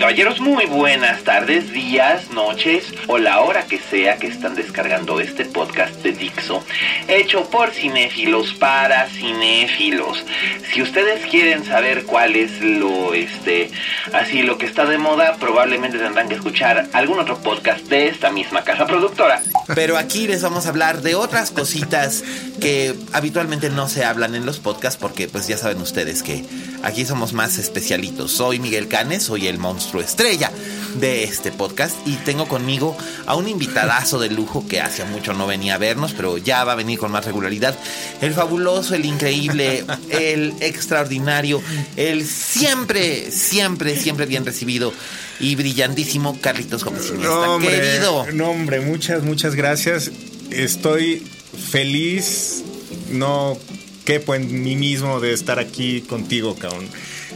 Caballeros? Muy buenas tardes, días, noches o la hora que sea que están descargando este podcast de Dixo, hecho por cinéfilos para cinéfilos. Si ustedes quieren saber cuál es lo, este, así lo que está de moda, probablemente tendrán que escuchar algún otro podcast de esta misma casa productora. Pero aquí les vamos a hablar de otras cositas que habitualmente no se hablan en los podcasts porque pues ya saben ustedes que aquí somos más especialitos. Soy Miguel Canes, soy el monstruo estrella de este podcast y tengo conmigo a un invitadazo de lujo que hace mucho no venía a vernos, pero ya va a venir con más regularidad. El fabuloso, el increíble, el extraordinario, el siempre, siempre, siempre bien recibido y brillantísimo Carlitos Gómez Iniesta. Querido. No, hombre, muchas, muchas gracias. Estoy feliz, no quepo en mí mismo de estar aquí contigo, cabrón.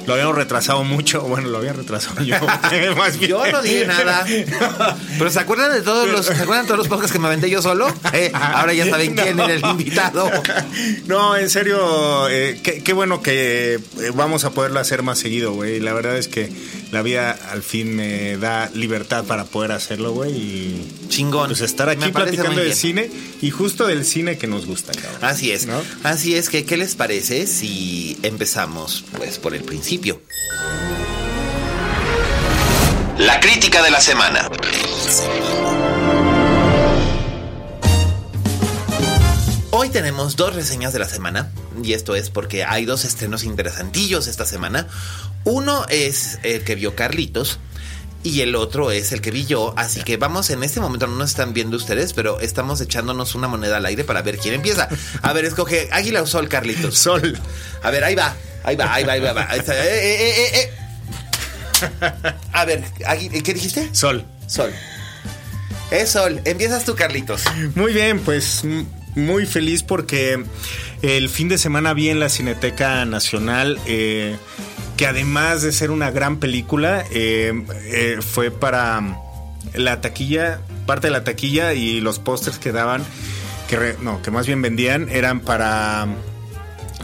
Lo habíamos retrasado mucho, bueno, lo había retrasado yo. más bien. Yo no dije nada. Pero ¿se acuerdan de todos los, ¿se acuerdan de todos los podcasts que me aventé yo solo? Eh, ahora ya saben quién era el invitado. No, en serio, eh, qué, qué bueno que eh, vamos a poderlo hacer más seguido, güey. La verdad es que la vida al fin me da libertad para poder hacerlo, güey. Y Chingón. pues estar aquí platicando muy de bien. cine y justo del cine que nos gusta, cabrón. Así es. ¿No? Así es que, ¿qué les parece si empezamos pues por el principio? La crítica de la semana. Hoy tenemos dos reseñas de la semana y esto es porque hay dos estrenos interesantillos esta semana. Uno es el que vio Carlitos y el otro es el que vi yo. Así que vamos, en este momento no nos están viendo ustedes, pero estamos echándonos una moneda al aire para ver quién empieza. A ver, escoge Águila o Sol, Carlitos. Sol. A ver, ahí va, ahí va, ahí va, ahí va. ahí está. Eh, eh, eh, eh, eh. A ver, ¿qué dijiste? Sol. Sol. Es Sol. Empiezas tú, Carlitos. Muy bien, pues muy feliz porque el fin de semana vi en la Cineteca Nacional eh, que además de ser una gran película, eh, eh, fue para la taquilla, parte de la taquilla y los pósters que daban, que re- no, que más bien vendían, eran para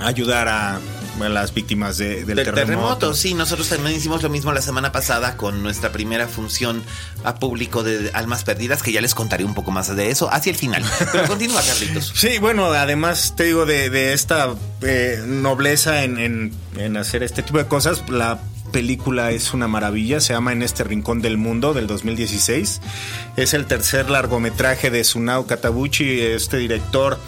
ayudar a, a las víctimas de- del, Del terremoto. terremoto, sí, nosotros también hicimos lo mismo la semana pasada con nuestra primera función a público de Almas Perdidas, que ya les contaré un poco más de eso hacia el final. Pero continúa, Carlitos. Sí, bueno, además te digo de, de esta eh, nobleza en, en- en hacer este tipo de cosas, la película es una maravilla, se llama En este rincón del mundo del 2016. Es el tercer largometraje de Sunao Katabuchi, este director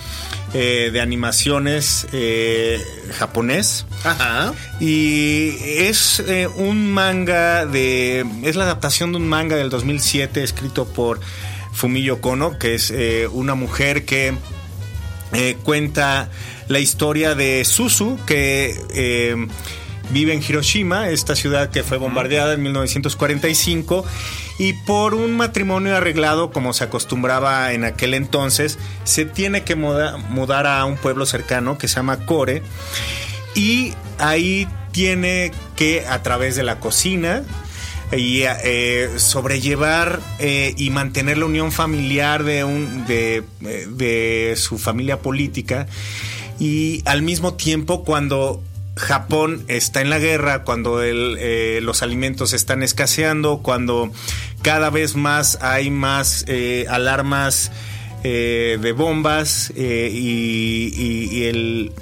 eh, de animaciones eh, japonés. Ajá. Y es eh, un manga de. Es la adaptación de un manga del 2007 escrito por Fumio Kono, que es una mujer que cuenta la historia de Susu, que vive en Hiroshima, esta ciudad que fue bombardeada en 1945. Y por un matrimonio arreglado, como se acostumbraba en aquel entonces, se tiene que muda- mudar a un pueblo cercano que se llama Kore. Y ahí tiene que, a través de la cocina, y eh, sobrellevar eh, y mantener la unión familiar de, un, de, eh, de su familia política. Y al mismo tiempo, cuando Japón está en la guerra, cuando eh, los alimentos están escaseando, cuando cada vez más hay más eh, alarmas eh, de bombas eh, y, el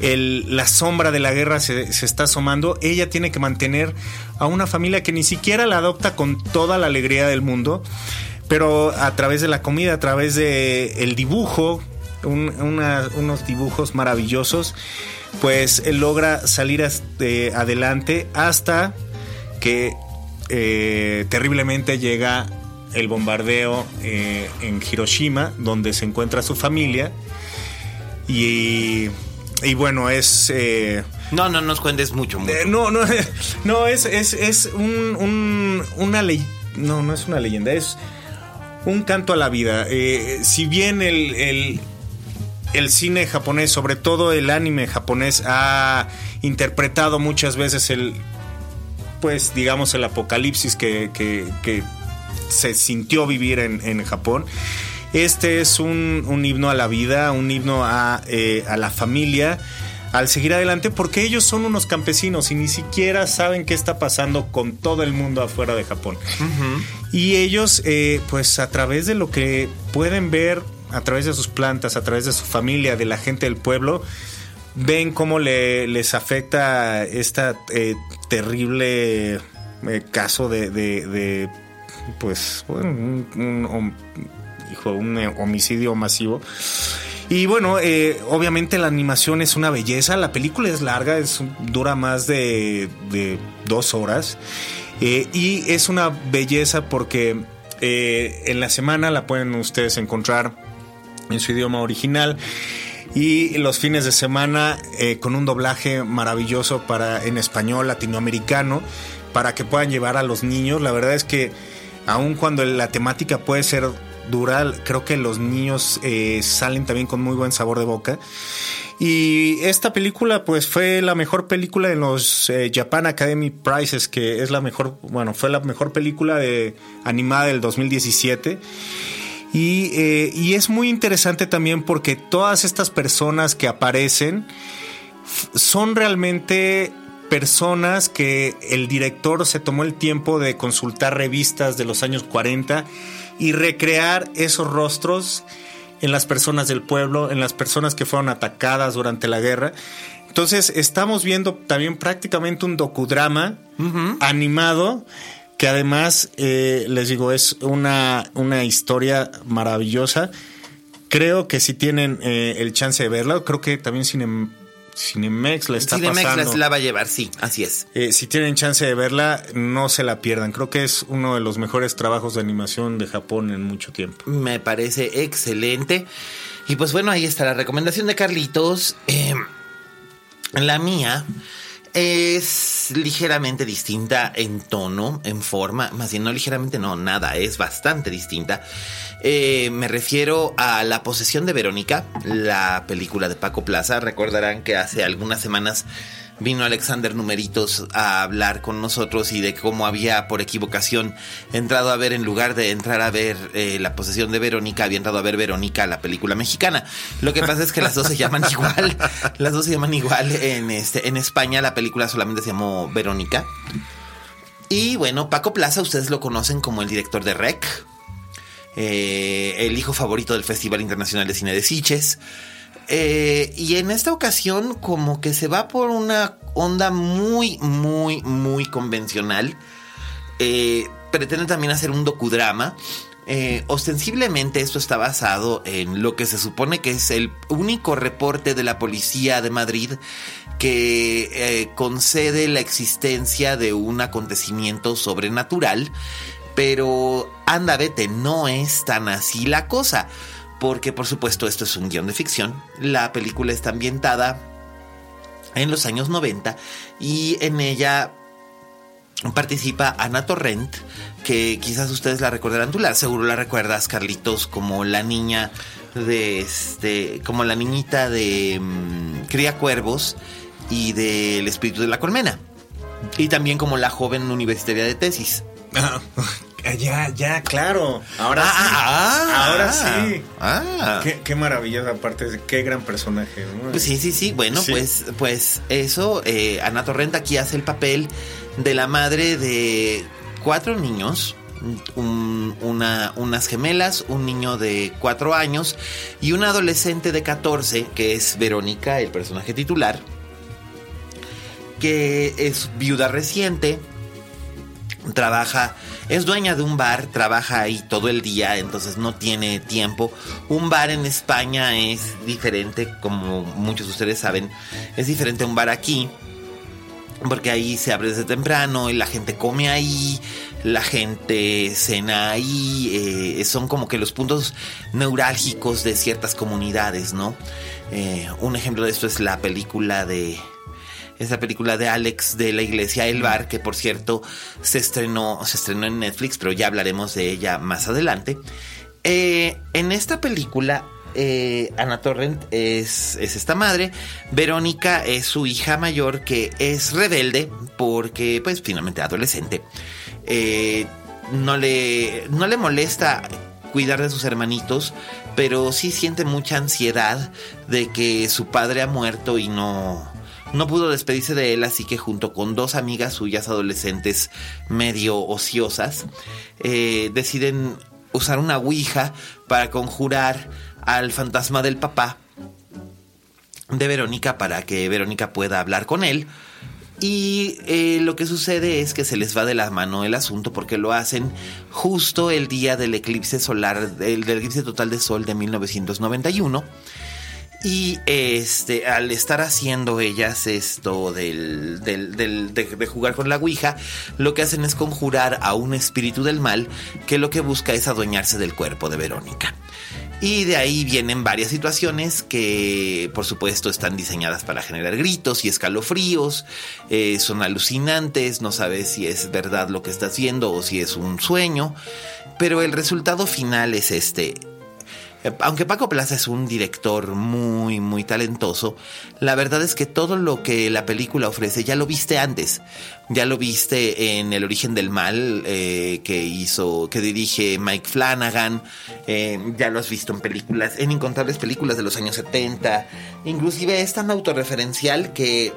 la sombra de la guerra se, se, está asomando, ella tiene que mantener a una familia que ni siquiera la adopta con toda la alegría del mundo, pero a través de la comida, a través de el dibujo, unos dibujos maravillosos, pues él logra salir adelante hasta que eh, terriblemente llega el bombardeo eh, en Hiroshima, donde se encuentra su familia. Y, y bueno, es... Eh, no, no nos cuentes mucho. no, no, no, es, es, un, una ley. No, no es una leyenda, es un canto a la vida. si bien el, el cine japonés, sobre todo el anime japonés, ha interpretado muchas veces el, pues digamos, el apocalipsis que, se sintió vivir en, Japón. Este es un, himno a la vida, un himno a, eh, a la familia al seguir adelante porque ellos son unos campesinos y ni siquiera saben qué está pasando con todo el mundo afuera de Japón. Y ellos, eh, pues a través de lo que pueden ver a través de sus plantas, a través de su familia, de la gente del pueblo, ven cómo le, les afecta esta eh, terrible eh, caso de, pues, un, homicidio masivo. Y bueno, eh, obviamente la animación es una belleza, la película es larga, es, dura más de, dos horas. y es una belleza porque en la semana la pueden ustedes encontrar en su idioma original y los fines de semana eh, con un doblaje maravilloso para en español latinoamericano para que puedan llevar a los niños. La verdad es que aun cuando la temática puede ser dura, creo que los niños eh, salen también con muy buen sabor de boca. Y esta película, pues, fue la mejor película en los eh, Japan Academy Prizes, que es la mejor, bueno, fue la mejor película de, animada del 2017. Eh, y, es muy interesante también porque todas estas personas que aparecen son realmente personas que el director se tomó el tiempo de consultar revistas de los años 40 y recrear esos rostros en las personas del pueblo, en las personas que fueron atacadas durante la guerra. Entonces estamos viendo también prácticamente un docudrama animado que además, eh, les digo, es una, una historia maravillosa. Creo que si tienen eh, el chance de verla, creo que también Cinemex la está Cinemex pasando. la va a llevar, sí, así es. Eh, si tienen chance de verla, no se la pierdan. Creo que es uno de los mejores trabajos de animación de Japón en mucho tiempo. Me parece excelente. Y pues bueno, ahí está la recomendación de Carlitos. la mía es ligeramente distinta en tono, en forma, más bien no ligeramente, no, nada, es bastante distinta. Eh, me refiero a La posesión de Verónica, la película de Paco Plaza. Recordarán que hace algunas semanas vino Alexander Numeritos a hablar con nosotros y de cómo había por equivocación entrado a ver, en lugar de entrar a ver eh, La posesión de Verónica, había entrado a ver Verónica, la película mexicana. Lo que pasa es que las dos se llaman igual. Las dos se llaman igual. En, este, en España la película solamente se llamó Verónica. Y bueno, Paco Plaza, ustedes lo conocen como el director de Rec. Eh, el hijo favorito del Festival Internacional de Cine de Siches. Eh, y en esta ocasión como que se va por una onda muy, muy, muy convencional. Eh, pretende también hacer un docudrama. Eh, ostensiblemente esto está basado en lo que se supone que es el único reporte de la policía de Madrid que concede la existencia de un acontecimiento sobrenatural. Pero anda, vete, no es tan así la cosa porque por supuesto esto es un guion de ficción. La película está ambientada en los años 90 y en ella participa Ana Torrent, que quizás ustedes la recordarán, tú la seguro la recuerdas, Carlitos, como la niña de este, como la niñita de mm, Cría Cuervos y del Espíritu de la Colmena. Y también como la joven universitaria de tesis. Ah, ya, ya, claro. Ahora ah, sí. Ah, ahora sí. Ah. Qué, qué maravillosa aparte, qué gran personaje. Pues sí, sí, sí. Bueno, pues, pues eso, eh, Ana Torrenta aquí hace el papel de la madre de cuatro niños un- una- unas gemelas, un niño de 4 años y una adolescente de 14, que es Verónica, el personaje titular, que es viuda reciente, trabaja, es dueña de un bar, trabaja ahí todo el día, entonces no tiene tiempo. Un bar en España es diferente, como muchos de ustedes saben, es diferente a un bar aquí, porque ahí se abre desde temprano y la gente come ahí, la gente cena ahí, eh, son como que los puntos neurálgicos de ciertas comunidades, ¿no? Eh, un ejemplo de esto es la película de esa película de Alex de la Iglesia El Bar, que por cierto se estrenó, se estrenó en Netflix, pero ya hablaremos de ella más adelante. Eh, en esta película, eh, Ana Torrent es, es esta madre, Verónica es su hija mayor que es rebelde porque, pues, finalmente adolescente. Eh, no, le, no le molesta cuidar de sus hermanitos, pero sí siente mucha ansiedad de que su padre ha muerto y no, no pudo despedirse de él, así que junto con dos amigas suyas adolescentes medio ociosas, eh, deciden usar una ouija para conjurar al fantasma del papá de Verónica para que Verónica pueda hablar con él. Y eh, lo que sucede es que se les va de la mano el asunto porque lo hacen justo el día del eclipse solar, del, del eclipse total de sol de 1991. Y este, al estar haciendo ellas esto del, del- del- de, jugar con la Ouija, lo que hacen es conjurar a un espíritu del mal que lo que busca es adueñarse del cuerpo de Verónica. Y de ahí vienen varias situaciones que, por supuesto, están diseñadas para generar gritos y escalofríos, eh, son alucinantes, no sabes si es verdad lo que estás viendo o si es un sueño, pero el resultado final es este. Eh, Aunque Paco Plaza es un director muy, muy talentoso, la verdad es que todo lo que la película ofrece ya lo viste antes. Ya lo viste en El origen del mal, eh, que hizo, que dirige Mike Flanagan. eh, ya lo has visto en películas, en incontables películas de los años 70. Inclusive es tan autorreferencial que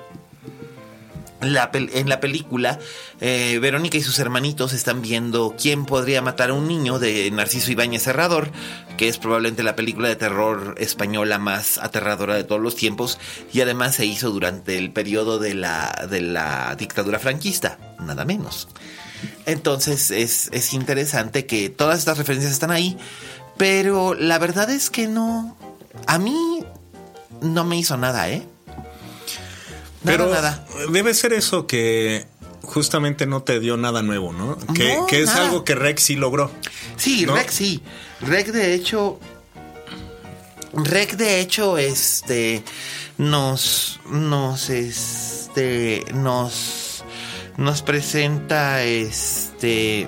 la en la película, eh, Verónica y sus hermanitos están viendo quién podría matar a un niño de Narciso Ibáñez Serrador, que es probablemente la película de terror española más aterradora de todos los tiempos, y además se hizo durante el periodo de la, de la dictadura franquista, nada menos. Entonces es, es interesante que todas estas referencias están ahí, pero la verdad es que no, a mí no me hizo nada, ¿eh? Pero nada. debe ser eso que justamente no te dio nada nuevo, ¿no? Que, No, que es nada. algo que Rex sí logró. Sí, ¿no? Rec sí. Rec de hecho. Rec de hecho, este. Nos. Nos. Este. Nos. Nos presenta. Este.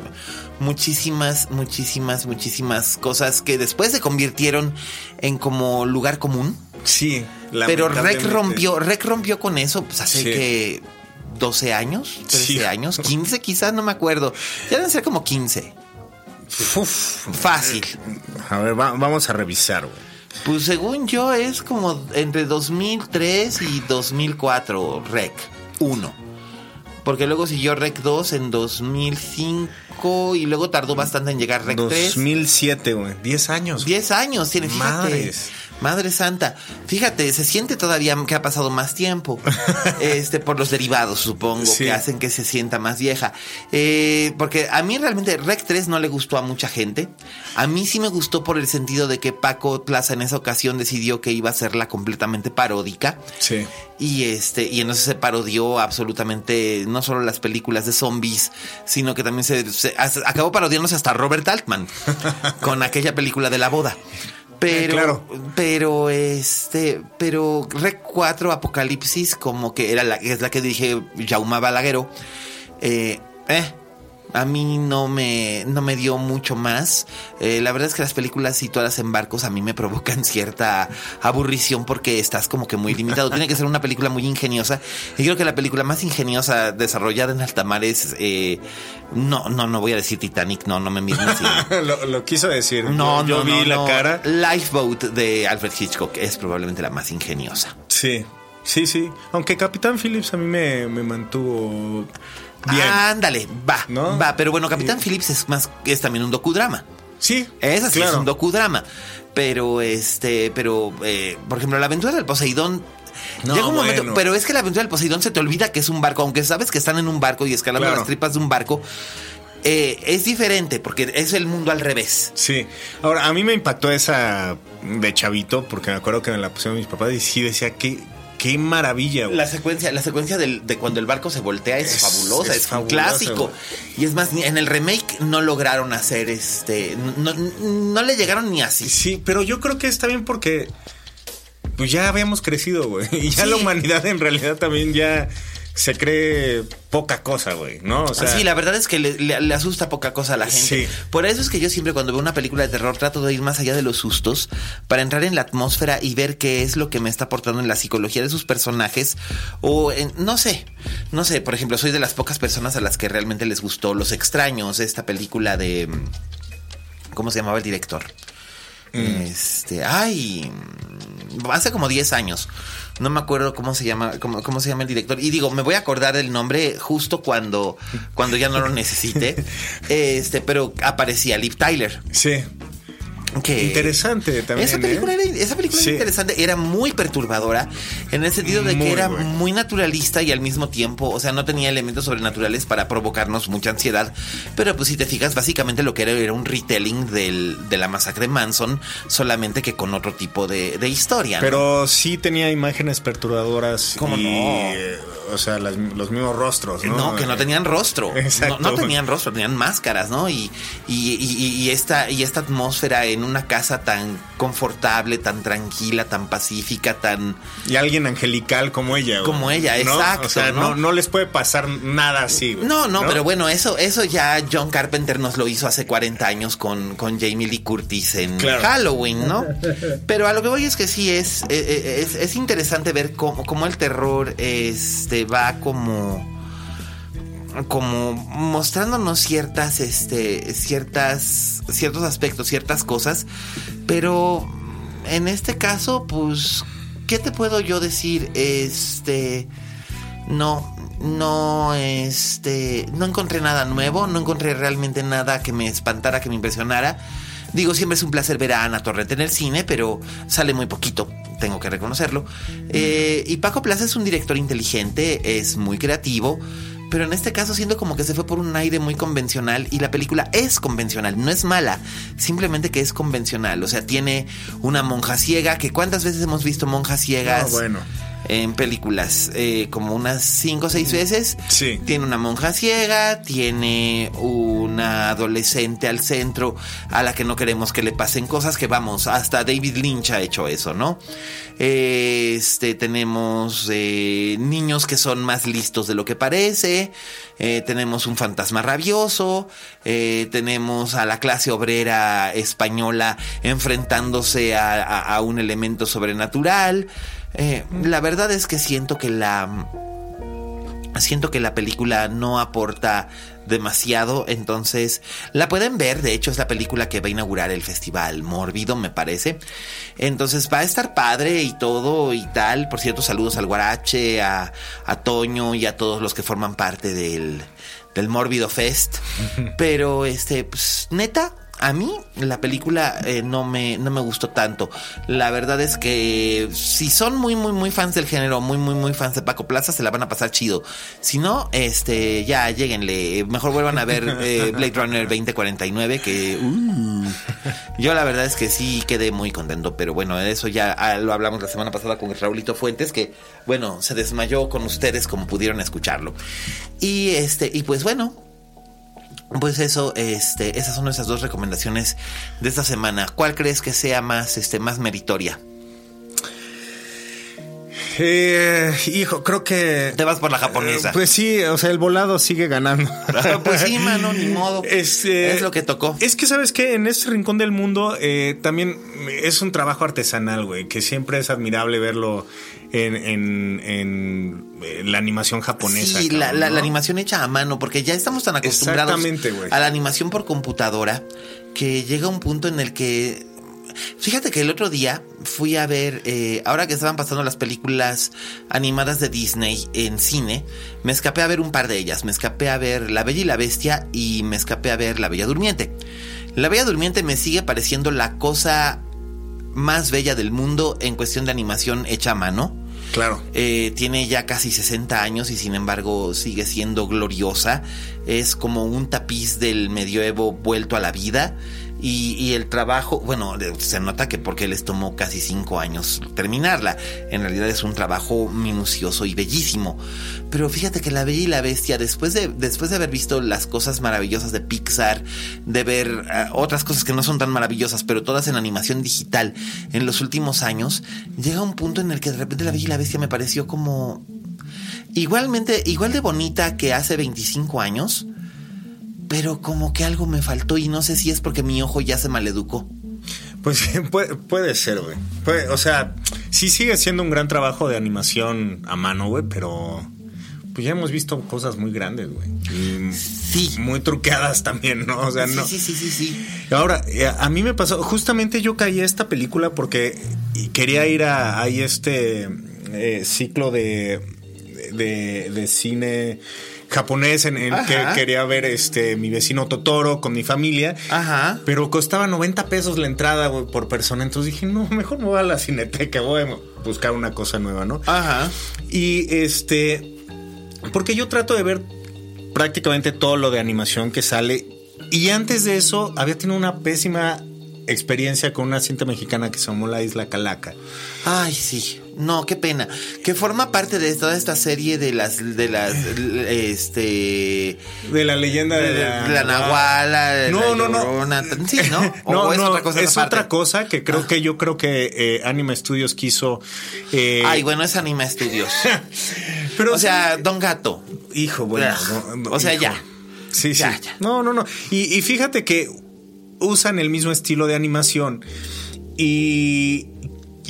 Muchísimas, muchísimas, muchísimas cosas que después se convirtieron en como lugar común. Sí. Pero Rec rompió, Rec rompió con eso, pues hace Sí. que 12 años, 13 Sí. años, 15 quizás, no me acuerdo. Ya deben ser como 15. Uf. Fácil. A ver, va- vamos a revisar, güey. Pues según yo es como entre 2003 y 2004 Rec 1. Porque luego siguió Rec 2 en 2005 y luego tardó bastante en llegar Rec 3. 2007, güey. 10 años. 10 años tiene, fíjate. Madres. Madre santa. Fíjate, se siente todavía que ha pasado más tiempo. este, por los derivados, supongo, Sí. que hacen que se sienta más vieja. Eh, porque a mí realmente Rec 3 no le gustó a mucha gente. A mí sí me gustó por el sentido de que Paco Plaza en esa ocasión decidió que iba a hacerla completamente paródica. Sí. Y este, y entonces se parodió absolutamente no solo las películas de zombies, sino que también se, se- hasta- acabó parodiándose hasta Robert Altman con aquella película de la boda. Pero, Eh, claro. pero este, pero Rec 4 Apocalipsis, como que era la, es la que dirige Jaume Balaguero, eh, eh, a mí no me, no me dio mucho más. Eh, la verdad es que las películas situadas en barcos a mí me provocan cierta aburrición porque estás como que muy limitado. Tiene que ser una película muy ingeniosa. Y creo que la película más ingeniosa desarrollada en alta mar es... eh, no, no, no voy a decir Titanic, no, no me miren así. lo, lo quiso decir. No, yo, yo no, vi no, la no. cara. Lifeboat de Alfred Hitchcock es probablemente la más ingeniosa. Sí. Sí, sí. Aunque Capitán Phillips a mí me, me mantuvo. Bien. Ándale, va, ¿No? va. Pero bueno, Capitán Phillips es más, es también un docudrama. Sí. Esa sí es un docudrama. Pero este, pero eh, por ejemplo, la aventura del Poseidón. No, llega un momento, pero es que la aventura del Poseidón se te olvida que es un barco, aunque sabes que están en un barco y escalando Claro. las tripas de un barco. eh, es diferente porque es el mundo al revés. Sí. Ahora, a mí me impactó esa de chavito, porque me acuerdo que me la pusieron mis papás y sí decía, qué, qué maravilla, güey. La secuencia, la secuencia del- de cuando el barco se voltea es, Es- fabulosa, es es, un fabulosa, clásico. Y es más, en el remake no lograron hacer este. No, no le llegaron ni así. Sí, pero yo creo que está bien porque pues ya habíamos crecido, güey. Y ya Sí. la humanidad en realidad también ya se cree poca cosa, güey, ¿no? O sea, sí, la verdad es que le, le- le asusta poca cosa a la gente. Sí. Por eso es que yo siempre cuando veo una película de terror trato de ir más allá de los sustos para entrar en la atmósfera y ver qué es lo que me está aportando en la psicología de sus personajes o en, no sé, no sé, por ejemplo, soy de las pocas personas a las que realmente les gustó Los extraños, esta película de ¿cómo se llamaba el director? Este, ay, hace como 10 años. No me acuerdo cómo se llama, cómo, cómo se llama el director. Y digo, me voy a acordar del nombre justo cuando, cuando ya no lo necesite. Este, pero aparecía Liv Tyler. sí. Que Interesante también, Esa película, ¿eh? era, esa película Sí. era interesante, era muy perturbadora en el sentido de Muy, que era güey. muy naturalista y al mismo tiempo, o sea, no tenía elementos sobrenaturales para provocarnos mucha ansiedad. Pero pues si te fijas, básicamente lo que era era un retelling del, de la masacre de Manson, solamente que con otro tipo de, de historia. ¿no? Pero sí tenía imágenes perturbadoras. ¿Cómo y, no? eh, O sea, las- los mismos rostros, ¿no? No, que no tenían rostro. Exacto. No, no tenían rostro, tenían máscaras, ¿no? Y, y, y- y esta, y esta atmósfera en una casa tan confortable, tan tranquila, tan pacífica, tan... Y alguien angelical como ella, güey. Como ella, ¿no? exacto, O sea, ¿no? no, no les puede pasar nada así, güey. No, no, pero bueno, eso, eso ya John Carpenter nos lo hizo hace 40 años con, con Jamie Lee Curtis en Claro. Halloween, ¿no? Pero a lo que voy es que sí es, eh, eh, es, es interesante ver cómo, cómo el terror este, va como como mostrándonos ciertas este ciertas ciertos aspectos ciertas cosas pero en este caso pues qué te puedo yo decir este no no este no encontré nada nuevo no encontré realmente nada que me espantara que me impresionara. Digo siempre es un placer ver a Ana Torrente en el cine pero sale muy poquito tengo que reconocerlo. Eh, y Paco Plaza es un director inteligente es muy creativo pero en este caso siento como que se fue por un aire muy convencional y la película es convencional, no es mala, simplemente que es convencional, o sea, tiene una monja ciega, que cuántas veces hemos visto monjas ciegas No, bueno. En películas, Eh, como unas cinco o seis veces. Sí. Tiene una monja ciega, tiene una adolescente al centro a la que no queremos que le pasen cosas que vamos, hasta David Lynch ha hecho eso, ¿no? Este, tenemos eh, niños que son más listos de lo que parece, eh, tenemos un fantasma rabioso, tenemos a la clase obrera española enfrentándose a, a- a un elemento sobrenatural. Eh, la verdad es que siento que la siento que la película no aporta demasiado, entonces la pueden ver, de hecho es la película que va a inaugurar el festival Mórbido, me parece. Entonces va a estar padre y todo y tal. Por cierto, saludos al Guarache, a, a Toño y a todos los que forman parte del, del Mórbido Fest. Pero este, pues neta, a mí la película eh, no, me, no me gustó tanto. La verdad es que si son muy, muy, muy fans del género, muy, muy, muy fans de Paco Plaza, se la van a pasar chido. Si no, este, ya lleguenle. Mejor vuelvan a ver eh, Blade Runner 2049, que uh, yo la verdad es que sí quedé muy contento. Pero bueno, eso ya ah, lo hablamos la semana pasada con Raulito Fuentes, que bueno, se desmayó con ustedes como pudieron escucharlo. Y este, y pues bueno, pues eso, este, esas son nuestras dos recomendaciones de esta semana. ¿Cuál crees que sea más, este, más meritoria? Eh, hijo, creo que. Te vas por la japonesa. Eh, pues sí, o sea, el volado sigue ganando. pues sí, mano, ni modo. Este, es lo que tocó. Es que, ¿sabes qué? En este rincón del mundo eh, también es un trabajo artesanal, güey, que siempre es admirable verlo en, en- en, eh, la animación japonesa. Sí, la, cabrón, la- ¿no? la animación hecha a mano, porque ya estamos tan acostumbrados a la animación por computadora que llega un punto en el que Fíjate que el otro día fui a ver, eh, ahora que estaban pasando las películas animadas de Disney en cine, me escapé a ver un par de ellas. Me escapé a ver La Bella y la Bestia y me escapé a ver La Bella Durmiente. La Bella Durmiente me sigue pareciendo la cosa más bella del mundo en cuestión de animación hecha a mano. Claro. Eh, tiene ya casi 60 años y sin embargo sigue siendo gloriosa. Es como un tapiz del medioevo vuelto a la vida. Y, el trabajo, bueno, se nota que porque les tomó casi cinco años terminarla. En realidad es un trabajo minucioso y bellísimo. Pero fíjate que La Bella y la Bestia, después de, después de haber visto las cosas maravillosas de Pixar, de ver eh, otras cosas que no son tan maravillosas, pero todas en animación digital en los últimos años, llega un punto en el que de repente La Bella y la Bestia me pareció como igualmente, igual de bonita que hace 25 años pero como que algo me faltó y no sé si es porque mi ojo ya se maleducó. Pues puede, puede ser, güey. o sea, sí sigue siendo un gran trabajo de animación a mano, güey, pero pues ya hemos visto cosas muy grandes, güey. Sí. Muy truqueadas también, ¿no? O sea, no. Sí, sí, sí, sí. Ahora, eh, a mí me pasó, justamente yo caí a esta película porque quería ir a, este eh, ciclo de, de, de cine japonés en el que quería ver este mi vecino Totoro con mi familia. Ajá. Pero costaba 90 pesos la entrada por persona. Entonces dije, no, mejor me voy a la cineteca, voy a buscar una cosa nueva, ¿no? Ajá. Y este. Porque yo trato de ver prácticamente todo lo de animación que sale. Y antes de eso, había tenido una pésima experiencia con una cinta mexicana que se llamó La Isla Calaca. Ay, sí. No, qué pena. Que forma parte de toda esta serie de las, de las, este... De la leyenda de, la, Nahuala. No, no, no. Sí, ¿no? no, es otra cosa. Es otra cosa que creo ah. que yo creo que eh, Anima Studios quiso... Eh... Ay, bueno, es Anima Studios. Pero, o sea, Don Gato. Hijo, bueno. o sea, ya. Sí, sí. No, no, no. Y, y fíjate que usan el mismo estilo de animación y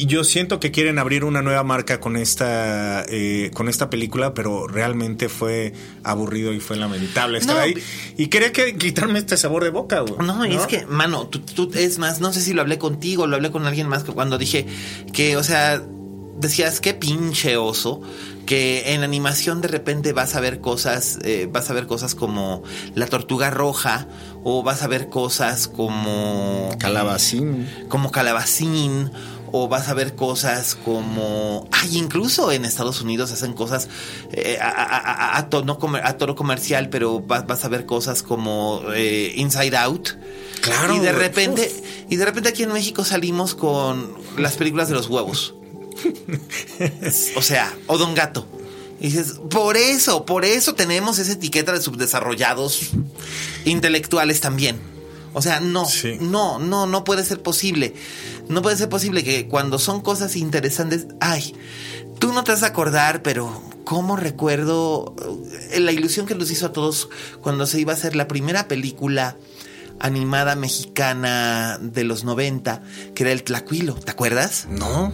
yo siento que quieren abrir una nueva marca con esta eh, con esta película, pero realmente fue aburrido y fue lamentable estar ahí. Y quería que, quitarme este sabor de boca, güey. No, y es que, mano, tú, es más, no sé si lo hablé contigo, lo hablé con alguien más que cuando dije que, o sea, decías qué pinche oso que en animación de repente vas a ver cosas, eh, vas a ver cosas como la tortuga roja o vas a ver cosas como calabacín, como calabacín o vas a ver cosas como ay incluso en Estados Unidos hacen cosas eh, a, tono, a, toro comercial pero vas, a ver cosas como eh, Inside Out. Claro y de repente y de repente aquí en México salimos con las películas de los huevos o sea, o Don Gato. Y dices, por eso, por eso tenemos esa etiqueta de subdesarrollados intelectuales también. O sea, no, no, no, no puede ser posible. No puede ser posible que cuando son cosas interesantes, ay, tú no te vas a acordar, pero cómo recuerdo eh, la ilusión que nos hizo a todos cuando se iba a hacer la primera película animada mexicana de los 90, que era el Tlacuilo, ¿te acuerdas? No.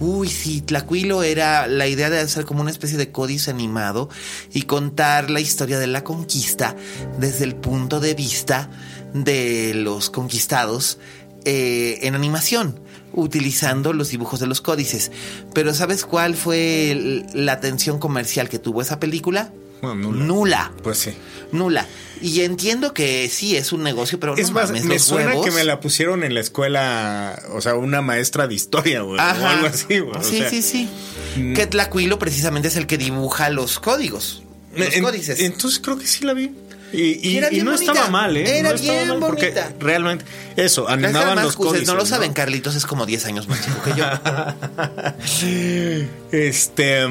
Uy, sí, Tlacuilo era la idea de hacer como una especie de códice animado y contar la historia de la conquista desde el punto de vista de los conquistados eh, en animación, utilizando los dibujos de los códices. Pero ¿sabes cuál fue la atención comercial que tuvo esa película? Nula. nula. Pues sí. Nula. Y entiendo que sí es un negocio, pero es más, me suena que me la pusieron en la escuela, o sea, una maestra de historia, güey, o algo así, güey. Sí, sí, sí. Mm. Que Tlacuilo precisamente es el que dibuja los códigos. Los códices. Entonces creo que sí la vi. Y, no estaba mal, ¿eh? Era no bien mal porque realmente, eso, animaban los códices. No lo saben, Carlitos es como 10 años más chico que yo. este.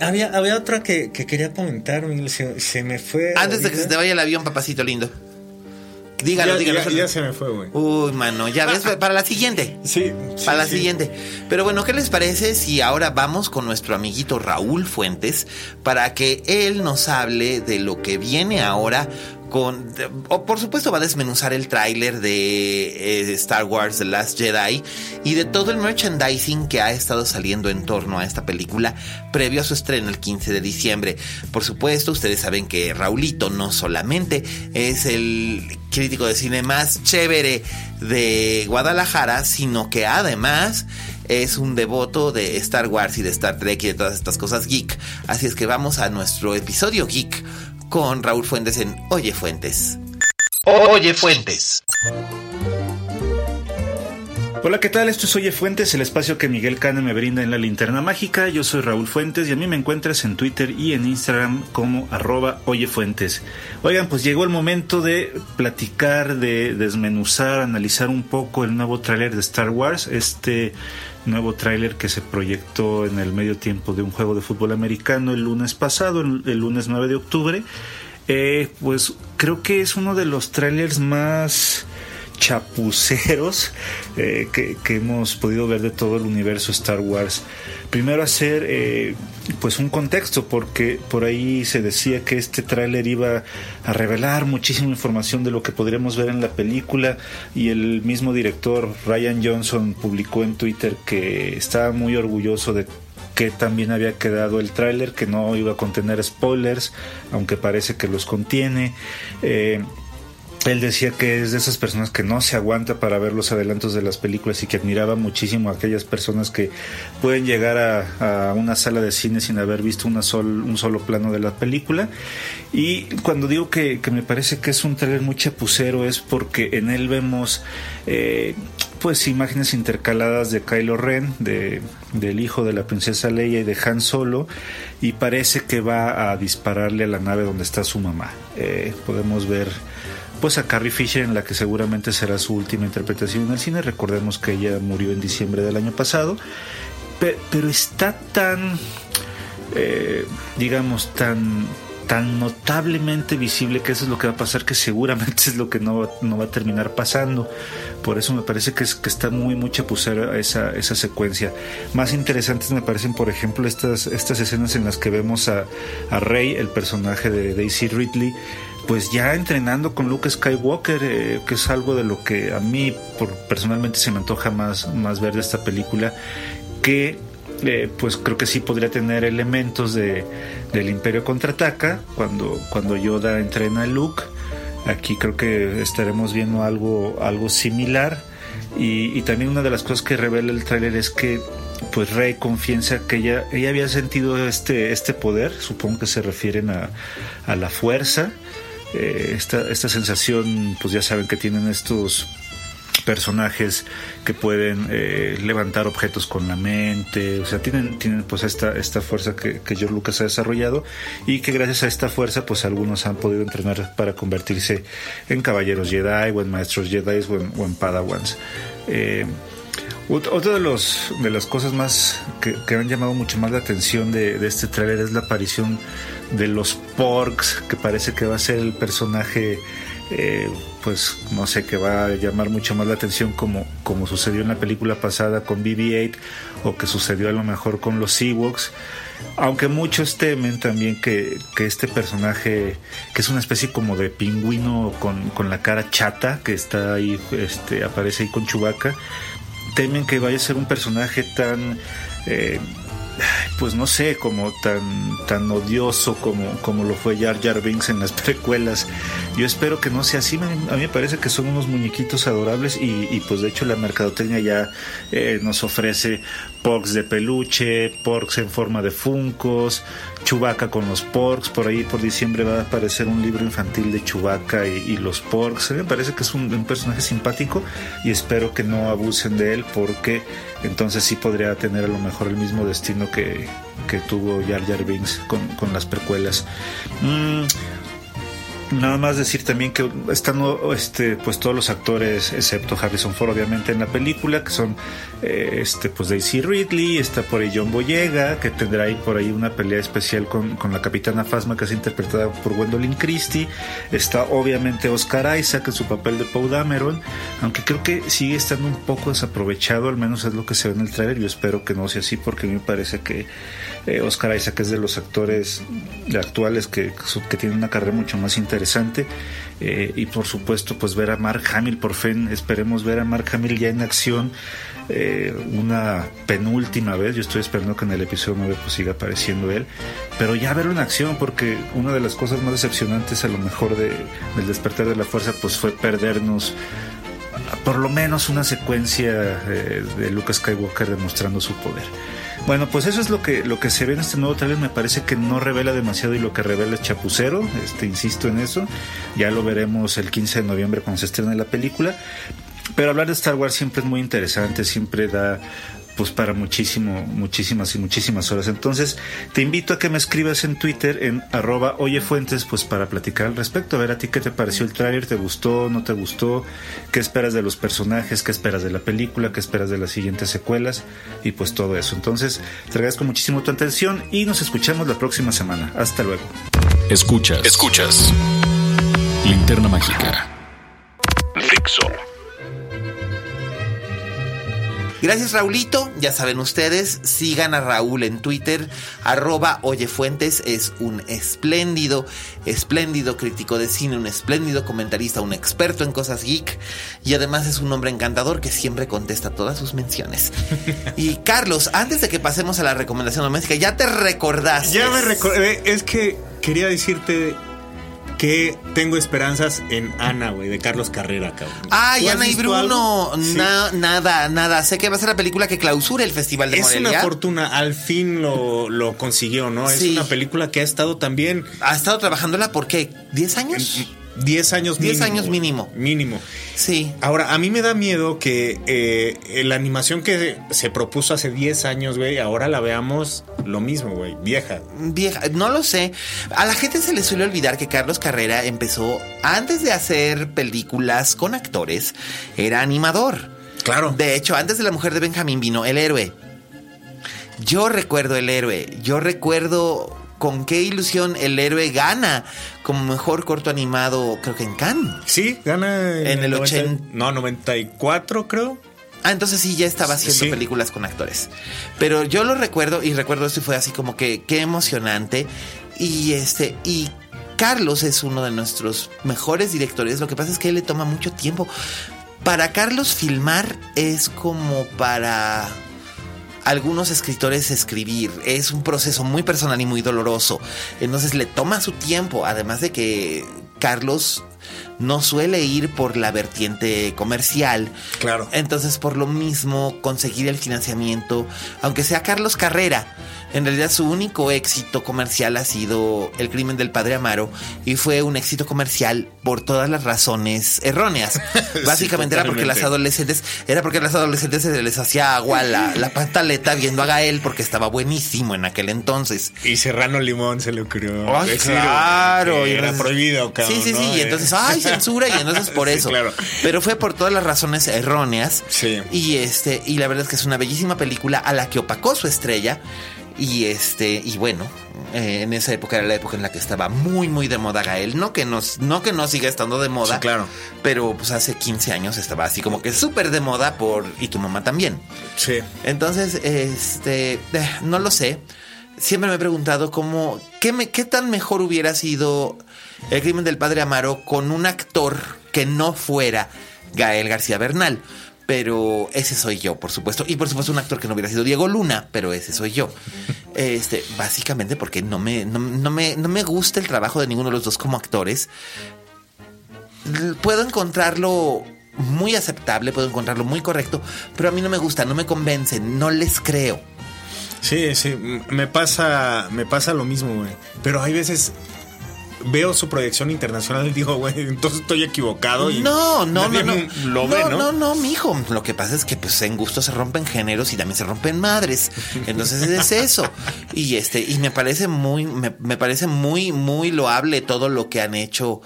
Había, había otra que, quería comentar, se, me fue. Antes de que se te vaya el avión, papacito lindo. Dígalo, ya, dígalo. Ya, se me fue, güey. Uy, mano, ya ves, para la siguiente. Sí. Para la siguiente. Pero bueno, ¿qué les parece si ahora vamos con nuestro amiguito Raúl Fuentes para que él nos hable de lo que viene ahora por supuesto va a desmenuzar el tráiler de eh, Star Wars The Last Jedi y de todo el merchandising que ha estado saliendo en torno a esta película previo a su estreno el 15 de diciembre. Por supuesto, ustedes saben que Raulito no solamente es el crítico de cine más chévere de Guadalajara, sino que además es un devoto de Star Wars y de Star Trek y de todas estas cosas geek. Así es que vamos a nuestro episodio geek con Raúl Fuentes en Oye Fuentes. Oye Fuentes. Hola, ¿qué tal? Esto es Oye Fuentes, el espacio que Miguel Cane me brinda en la linterna mágica. Yo soy Raúl Fuentes y a mí me encuentras en Twitter y en Instagram como arroba Oye Fuentes. Oigan, pues llegó el momento de platicar, de desmenuzar, analizar un poco el nuevo tráiler de Star Wars, este nuevo tráiler que se proyectó en el medio tiempo de un juego de fútbol americano el lunes pasado, el, lunes 9 de octubre. Eh, pues creo que es uno de los trailers más chapuceros eh, que, hemos podido ver de todo el universo Star Wars. Primero hacer eh, pues un contexto porque por ahí se decía que este tráiler iba a revelar muchísima información de lo que podríamos ver en la película y el mismo director Ryan Johnson publicó en Twitter que estaba muy orgulloso de que también había quedado el tráiler, que no iba a contener spoilers, aunque parece que los contiene. Eh, él decía que es de esas personas que no se aguanta para ver los adelantos de las películas y que admiraba muchísimo a aquellas personas que pueden llegar a, una sala de cine sin haber visto una un solo plano de la película. Y cuando digo que, me parece que es un trailer muy chapucero es porque en él vemos eh, pues imágenes intercaladas de Kylo Ren, de, del hijo de la princesa Leia y de Han Solo, y parece que va a dispararle a la nave donde está su mamá. Eh, podemos ver pues a Carrie Fisher en la que seguramente será su última interpretación en el cine. Recordemos que ella murió en diciembre del año pasado, pero, está tan, eh, digamos, tan tan notablemente visible que eso es lo que va a pasar, que seguramente es lo que no, no va a terminar pasando. Por eso me parece que, es, que está muy, muy chapucera esa, esa secuencia. Más interesantes me parecen, por ejemplo, estas, estas escenas en las que vemos a, a Rey, el personaje de Daisy Ridley, pues ya entrenando con Luke Skywalker, eh, que es algo de lo que a mí por, personalmente se me antoja más, más ver de esta película, que eh, pues creo que sí podría tener elementos de, del Imperio contraataca, cuando, cuando Yoda entrena a Luke. Aquí creo que estaremos viendo algo, algo similar. Y, también una de las cosas que revela el tráiler es que pues Rey confiesa que ella, ella había sentido este, este poder, supongo que se refieren a, a la fuerza, eh, esta, esta sensación, pues ya saben que tienen estos personajes que pueden eh, levantar objetos con la mente, o sea, tienen, tienen pues esta, esta fuerza que, que, George Lucas ha desarrollado y que gracias a esta fuerza pues algunos han podido entrenar para convertirse en caballeros Jedi o en maestros Jedi o en, Padawans. Eh, otra de, los, de las cosas más que, han llamado mucho más la atención de, de este tráiler es la aparición de los Porks, que parece que va a ser el personaje, eh, pues no sé, que va a llamar mucho más la atención como, como sucedió en la película pasada con BB-8 o que sucedió a lo mejor con los Ewoks. Aunque muchos temen también que, que, este personaje, que es una especie como de pingüino con, con la cara chata, que está ahí, este, aparece ahí con Chubaca, temen que vaya a ser un personaje tan... Eh, pues no sé, como tan, tan odioso como, como lo fue Jar Jar Binks en las precuelas. Yo espero que no sea así. A mí me parece que son unos muñequitos adorables y, pues de hecho la mercadotecnia ya eh, nos ofrece porks de peluche, porks en forma de funcos, Chubaca con los porks. Por ahí por diciembre va a aparecer un libro infantil de Chubaca y, los porks. Me parece que es un, un personaje simpático y espero que no abusen de él porque entonces sí podría tener a lo mejor el mismo destino que, que tuvo Jar Jar Binks con, con las precuelas. Mm, Nada más decir también que están este, pues todos los actores, excepto Harrison Ford, obviamente, en la película, que son eh, este, pues Daisy Ridley, está por ahí John Boyega, que tendrá ahí por ahí una pelea especial con, con la capitana Phasma, que es interpretada por Gwendolyn Christie. Está obviamente Oscar Isaac en su papel de Poe Dameron, aunque creo que sigue estando un poco desaprovechado, al menos es lo que se ve en el trailer. Yo espero que no sea así, porque a mí me parece que Eh, Oscar Isaac es de los actores actuales que, que tienen una carrera mucho más interesante. Eh, y por supuesto, pues ver a Mark Hamill, por fin esperemos ver a Mark Hamill ya en acción eh, una penúltima vez. Yo estoy esperando que en el episodio 9 pues siga apareciendo él, pero ya verlo en acción, porque una de las cosas más decepcionantes a lo mejor de, del despertar de la fuerza pues fue perdernos por lo menos una secuencia de Luke Skywalker demostrando su poder. Bueno, pues eso es lo que, lo que se ve en este nuevo trailer. Me parece que no revela demasiado y lo que revela es chapucero. Este, insisto en eso. Ya lo veremos el 15 de noviembre cuando se estrene la película. Pero hablar de Star Wars siempre es muy interesante, siempre da pues para muchísimo, muchísimas y muchísimas horas. Entonces, te invito a que me escribas en Twitter en arroba oyefuentes, pues para platicar al respecto, a ver a ti qué te pareció el tráiler, te gustó, no te gustó, qué esperas de los personajes, qué esperas de la película, qué esperas de las siguientes secuelas y pues todo eso. Entonces, te agradezco muchísimo tu atención y nos escuchamos la próxima semana. Hasta luego. Escuchas, escuchas. Linterna mágica. Fixo. Gracias Raulito, ya saben ustedes, sigan a Raúl en Twitter, arroba Oyefuentes, es un espléndido, espléndido crítico de cine, un espléndido comentarista, un experto en cosas geek y además es un hombre encantador que siempre contesta todas sus menciones. Y Carlos, antes de que pasemos a la recomendación doméstica, ya te recordaste. Ya me recordé, es que quería decirte que tengo esperanzas en Ana, güey, de Carlos Carrera, cabrón. Ay, Ana y Bruno. nada, nada. Sé que va a ser la película que clausura el Festival de Es una fortuna, al fin lo, lo consiguió, ¿no? Es una película que ha estado también. Ha estado trabajándola por qué? ¿10 años? 10 años mínimo. 10 años mínimo. Mínimo. Sí. Ahora, a mí me da miedo que eh, la animación que se propuso hace 10 años, güey, ahora la veamos lo mismo, güey, vieja. Vieja, no lo sé. A la gente se le suele olvidar que Carlos Carrera empezó antes de hacer películas con actores, era animador. Claro. De hecho, antes de La Mujer de Benjamín vino El Héroe. Yo recuerdo El Héroe. Yo recuerdo con qué ilusión el héroe gana como mejor corto animado, creo que en Cannes. Sí, gana en, el 80. No, 94, creo. Ah, entonces sí, ya estaba haciendo películas con actores. Pero yo lo recuerdo y recuerdo esto y fue así como que qué emocionante. Y este, y Carlos es uno de nuestros mejores directores. Lo que pasa es que él le toma mucho tiempo. Para Carlos filmar es como para algunos escritores escribir. Es un proceso muy personal y muy doloroso. Entonces le toma su tiempo, además de que Carlos no suele ir por la vertiente comercial. Claro. Entonces, por lo mismo, conseguir el financiamiento, aunque sea Carlos Carrera, en realidad su único éxito comercial ha sido El crimen del padre Amaro y fue un éxito comercial por todas las razones erróneas. Básicamente era porque las adolescentes, era porque las adolescentes se les hacía agua la, la pantaleta viendo a Gael porque estaba buenísimo en aquel entonces. Y Serrano Limón se le ocurrió. claro. Y era prohibido, cabrón. Sí, sí, sí. Y entonces, ay, censura, y entonces por eso. claro. Pero fue por todas las razones erróneas. Sí. Y este, y la verdad es que es una bellísima película a la que opacó su estrella. Y este, y bueno, eh, en esa época era la época en la que estaba muy, muy de moda Gael. No que, nos, no que no siga estando de moda. claro. Pero pues hace 15 años estaba así como que súper de moda por. Y tu mamá también. Sí. Entonces, este. Eh, no lo sé. Siempre me he preguntado cómo. ¿Qué, me, qué tan mejor hubiera sido el crimen del padre Amaro con un actor que no fuera Gael García Bernal? pero ese soy yo, por supuesto. Y por supuesto un actor que no hubiera sido Diego Luna, pero ese soy yo. Este, básicamente porque no me, no, me, no me gusta el trabajo de ninguno de los dos como actores. Puedo encontrarlo muy aceptable, puedo encontrarlo muy correcto, pero a mí no me gusta, no me convence, no les creo. Sí, sí, me pasa, me pasa lo mismo, güey. Pero hay veces veo su proyección internacional y digo, güey, entonces estoy equivocado. Y no, no, no, no. Lo ve, ¿no? No, no, mijo. Lo que pasa es que pues en gusto se rompen géneros y también se rompen madres. Entonces es eso. Y este, y me parece muy, me, me parece muy, muy loable todo lo que han hecho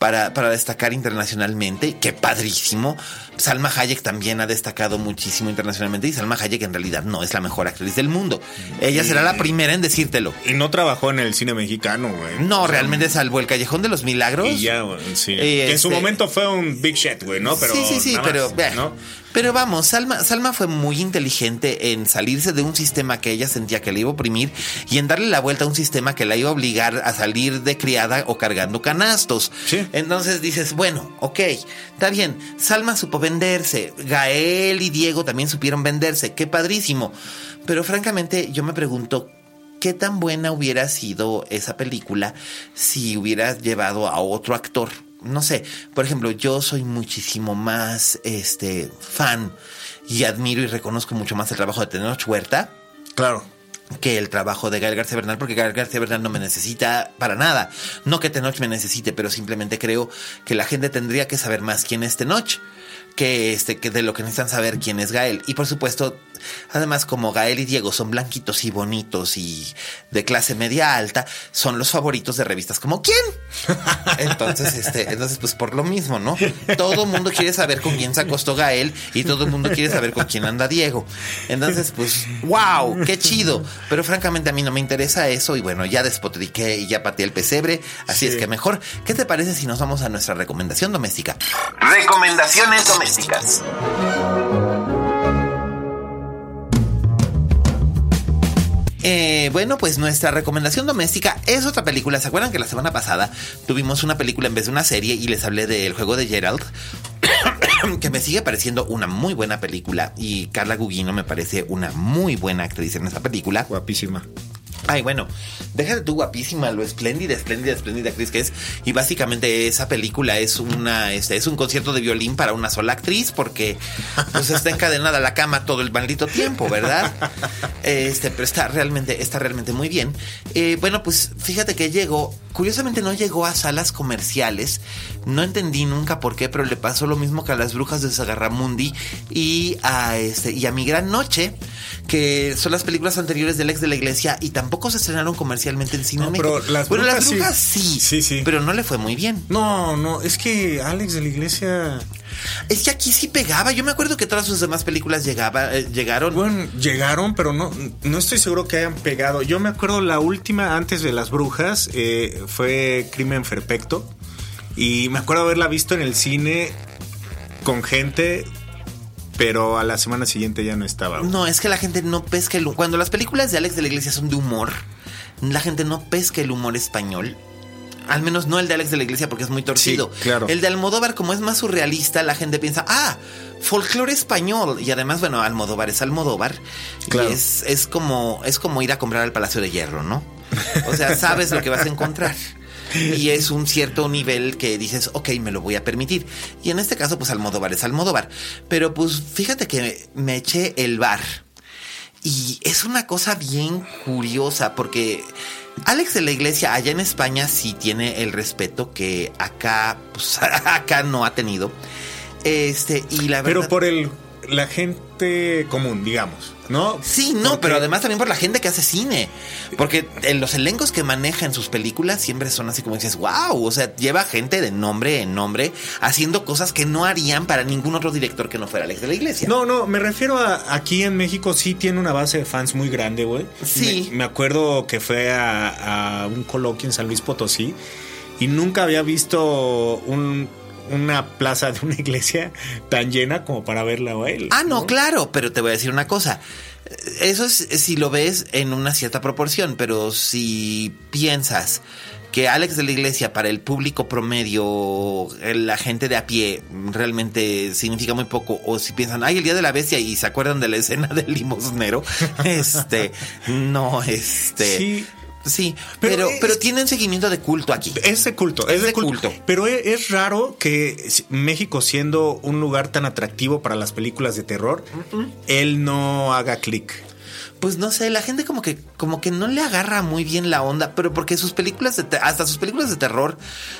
para, para destacar internacionalmente. Qué padrísimo. Salma Hayek también ha destacado muchísimo internacionalmente y Salma Hayek en realidad no es la mejor actriz del mundo. Ella será la primera en decírtelo. Y no trabajó en el cine mexicano, güey. No, realmente salvo el Callejón de los Milagros. Y ya, güey, sí. que en su este- momento fue un big shit, güey, ¿no? Pero sí, sí, sí, nada pero más. ¿no? Pero vamos, Salma, Salma fue muy inteligente en salirse de un sistema que ella sentía que le iba a oprimir y en darle la vuelta a un sistema que la iba a obligar a salir de criada o cargando canastos. Sí. Entonces dices, bueno, ok, está bien. Salma supo venderse. Gael y Diego también supieron venderse. Qué padrísimo. Pero francamente, yo me pregunto, ¿qué tan buena hubiera sido esa película si hubiera llevado a otro actor? No sé, por ejemplo, yo soy muchísimo más este fan y admiro y reconozco mucho más el trabajo de Tenoch Huerta Claro. que el trabajo de Gael García Bernal, porque Gael García Bernal no me necesita para nada. No que Tenoch me necesite, pero simplemente creo que la gente tendría que saber más quién es Tenoch que este que de lo que necesitan saber quién es Gael y por supuesto además como Gael y Diego son blanquitos y bonitos y de clase media alta son los favoritos de revistas como quién entonces este entonces pues por lo mismo no todo el mundo quiere saber con quién se acostó Gael y todo el mundo quiere saber con quién anda Diego. Entonces pues wow qué chido pero francamente a mí no me interesa eso y bueno ya despotriqué y ya pateé el pesebre así es que mejor. Qué te parece si nos vamos a nuestra recomendación doméstica Recomendaciones domésticas. Eh, bueno, pues nuestra recomendación doméstica es otra película. ¿Se acuerdan que la semana pasada tuvimos una película en vez de una serie y les hablé del juego de Gerald? que me sigue pareciendo una muy buena película y Carla Gugino me parece una muy buena actriz en esta película. Guapísima. Ay, bueno, déjate tú guapísima, lo espléndida, espléndida, espléndida actriz que es. Y básicamente esa película es una, este, es un concierto de violín para una sola actriz porque pues está encadenada a la cama todo el maldito tiempo, ¿verdad? Este, pero está realmente, está realmente muy bien. Eh, bueno, pues fíjate que llegó, curiosamente no llegó a salas comerciales. No entendí nunca por qué, pero le pasó lo mismo que a las brujas de Sagarramundi y a este, y a Mi Gran Noche, que son las películas anteriores del ex de la iglesia y tampoco se estrenaron comercialmente en cine No, en México. pero Las bueno, las Brujas sí. brujas sí, Sí, sí. pero no le fue muy bien. No, no, es que Alex de la Iglesia. Es que aquí sí pegaba. Yo me acuerdo que todas sus demás películas llegaba, eh, llegaron. Bueno, llegaron, pero no, no estoy seguro que hayan pegado. Yo me acuerdo la última antes de Las Brujas eh, fue Crimen Perfecto. Y me acuerdo haberla visto en el cine con gente, pero a la semana siguiente ya no estaba. No, es que la gente no pesca el humor. Cuando las películas de Alex de la Iglesia son de humor, la gente no pesca el humor español. Al menos no el de Alex de la Iglesia porque es muy torcido. Sí, claro. El de Almodóvar, como es más surrealista, la gente piensa, ah, folclore español. Y además, bueno, Almodóvar es Almodóvar. Claro. Y es, es como, es como ir a comprar al Palacio de Hierro, ¿no? O sea, sabes lo que vas a encontrar. Y es un cierto nivel que dices, ok, me lo voy a permitir. Y en este caso, pues Almodóvar es Almodóvar. Pero pues fíjate que me eché el bar. Y es una cosa bien curiosa porque Alex de la Iglesia allá en España sí tiene el respeto que acá, pues, acá no ha tenido. Este, y la verdad. Pero por el la gente común, digamos, ¿no? Sí, no, Porque- pero además también por la gente que hace cine. Porque en los elencos que maneja en sus películas siempre son así como dices, wow, o sea, lleva gente de nombre en nombre haciendo cosas que no harían para ningún otro director que no fuera Alex de la Iglesia. No, no, me refiero a aquí en México sí tiene una base de fans muy grande, güey. Sí. Me, me acuerdo que fue a, a un coloquio en San Luis Potosí y nunca había visto un- una plaza de una iglesia tan llena como para verla a él. Ah, no, claro, pero te voy a decir una cosa. Eso es si lo ves en una cierta proporción, pero si piensas que Alex de la Iglesia para el público promedio, la gente de a pie, realmente significa muy poco, o si piensan, ay, el Día de la Bestia y se acuerdan de la escena del limosnero, este, no, este... Sí. Sí, Pero pero, es- pero, tienen seguimiento de culto aquí. Es de culto, es, Es de culto. culto. Pero e- es, raro que México, siendo un lugar tan atractivo para las películas de terror, él no haga clic. Pues no sé, la gente como que como que no le agarra muy bien la onda, pero porque sus películas de hasta sus películas de terror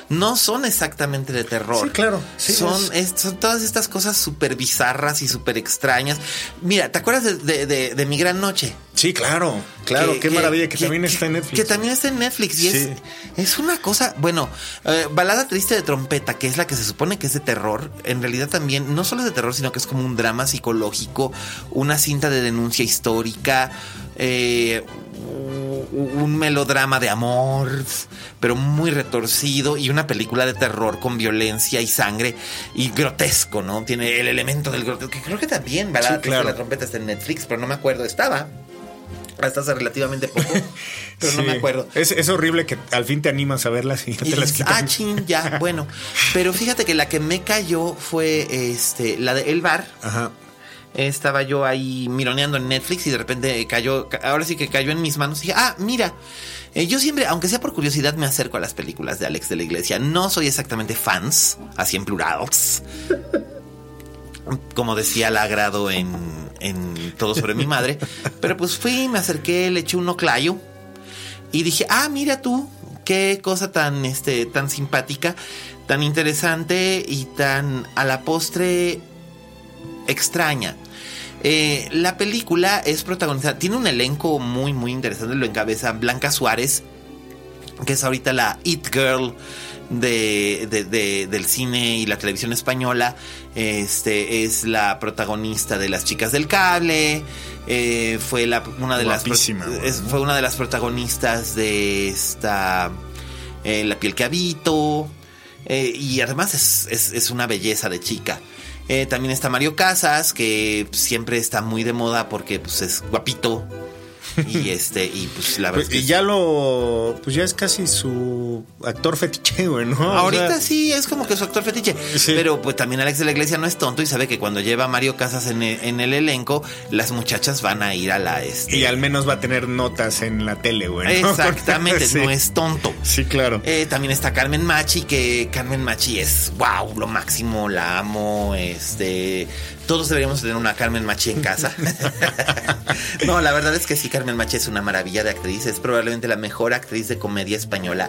no son exactamente de terror. Sí, claro, sí, son, es- es- son todas estas cosas súper bizarras y súper extrañas. Mira, ¿te acuerdas de, de- de- de Mi Gran Noche? Sí, claro, claro, Que- qué que- maravilla, que, que- también está en Netflix. Que también está en Netflix y es, Sí. es una cosa, bueno, eh, Balada Triste de Trompeta, que es la que se supone que es de terror, en realidad también no solo es de terror, sino que es como un drama psicológico, una cinta de denuncia histórica, eh, un melodrama de amor, pero muy retorcido y una película de terror con violencia y sangre y grotesco, ¿no? Tiene el elemento del grotesco, que creo que también, ¿verdad? claro. La trompeta está en Netflix, pero no me acuerdo, estaba. Hasta hace relativamente poco, pero no Sí. me acuerdo. Es, es horrible que al fin te animas a verlas y Y te las quitan. ah, chin, ya, bueno. Pero fíjate que la que me cayó fue este, la de El Bar. Ajá. Estaba yo ahí mironeando en Netflix y de repente cayó, ca- ahora sí que cayó en mis manos. Y dije, ah, mira, eh, yo siempre, aunque sea por curiosidad, me acerco a las películas de Alex de la Iglesia. No soy exactamente fans, así en plurals. Como decía la agrado en, en Todo sobre mi madre. Pero pues fui, me acerqué, le eché un oclayo. Y dije, ah, mira tú, qué cosa tan, este, tan simpática, tan interesante y tan a la postre extraña. Eh, la película es protagonizada, tiene un elenco muy, muy interesante, lo encabeza Blanca Suárez, que es ahorita la It Girl de, de- de- del cine y la televisión española. Este es la protagonista de Las Chicas del Cable. eh, fue la, una de las es- fue una de las protagonistas de esta eh, La piel que habito. eh, y además es, es- es una belleza de chica. Eh, también está Mario Casas, que siempre está muy de moda porque pues, es guapito. Y este, y pues la verdad Pues, es y que ya lo. Pues ya es casi su actor fetiche, güey, ¿no? O Ahorita sea, sí es como que su actor fetiche. Sí. Pero pues también Alex de la Iglesia no es tonto y sabe que cuando lleva a Mario Casas en el, en el elenco, las muchachas van a ir a la este. Y al menos va a tener notas en la tele, güey. ¿no? Exactamente, Sí. no es tonto. Sí, claro. Eh, también está Carmen Machi, que Carmen Machi es wow, lo máximo, la amo. Este, todos deberíamos tener una Carmen Machi en casa. no, la verdad es que sí, Carmen Machi es una maravilla de actriz. Es probablemente la mejor actriz de comedia española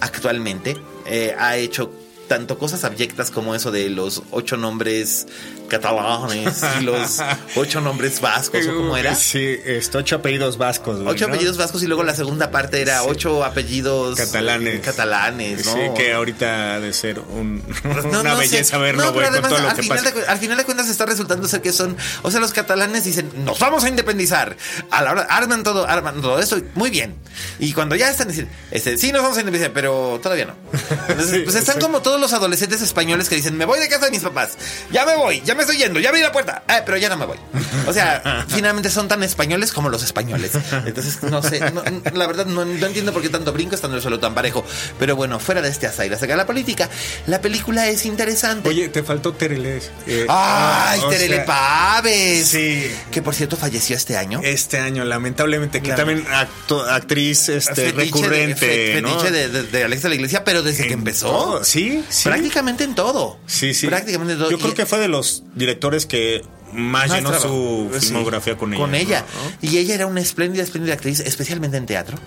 actualmente. Eh, ha hecho tanto cosas abyectas como eso de los ocho nombres catalanes y los ocho nombres vascos, ¿o cómo era? Sí, este, ocho apellidos vascos, güey. Ocho ¿no? apellidos vascos y luego la segunda parte era ocho apellidos Catalanes. eh, catalanes, ¿no? Sí, que ahorita ha de ser un- una no, belleza sé. verlo, No, güey, pero con además, todo lo al que final pasa. De, al final de cuentas está resultando ser que son, o sea, los catalanes dicen, nos vamos a independizar. A la hora, arman todo, arman todo esto, muy bien. Y cuando ya están diciendo, este, sí nos vamos a independizar, pero todavía no. Entonces, Sí, pues están sí. como todos los adolescentes españoles que dicen, me voy de casa de mis papás, ya me voy, ya me estoy yendo, ya abrí la puerta, eh, pero ya no me voy. O sea, finalmente son tan españoles como los españoles. Entonces, no sé, no- la verdad no, no entiendo por qué tanto brinco estando en el suelo tan parejo. Pero bueno, fuera de este azaire, saca la política, la película es interesante. Oye, te faltó Tereles. Eh, ¡Ay, ah, Terele sea, Paves! Sí. Que por cierto falleció este año. Este año, lamentablemente, que también acto- actriz este, Fetiche de- recurrente. fe- ¿no? de, de- de Alex de la Iglesia, pero desde que empezó. todo, Sí, sí. Prácticamente en todo. Sí, sí. Prácticamente en todo. Yo creo que fue de los directores que más, más llenó trabajo. su Sí, filmografía con ella. Con ella. ¿no? Y ella era una espléndida, espléndida actriz, especialmente en teatro.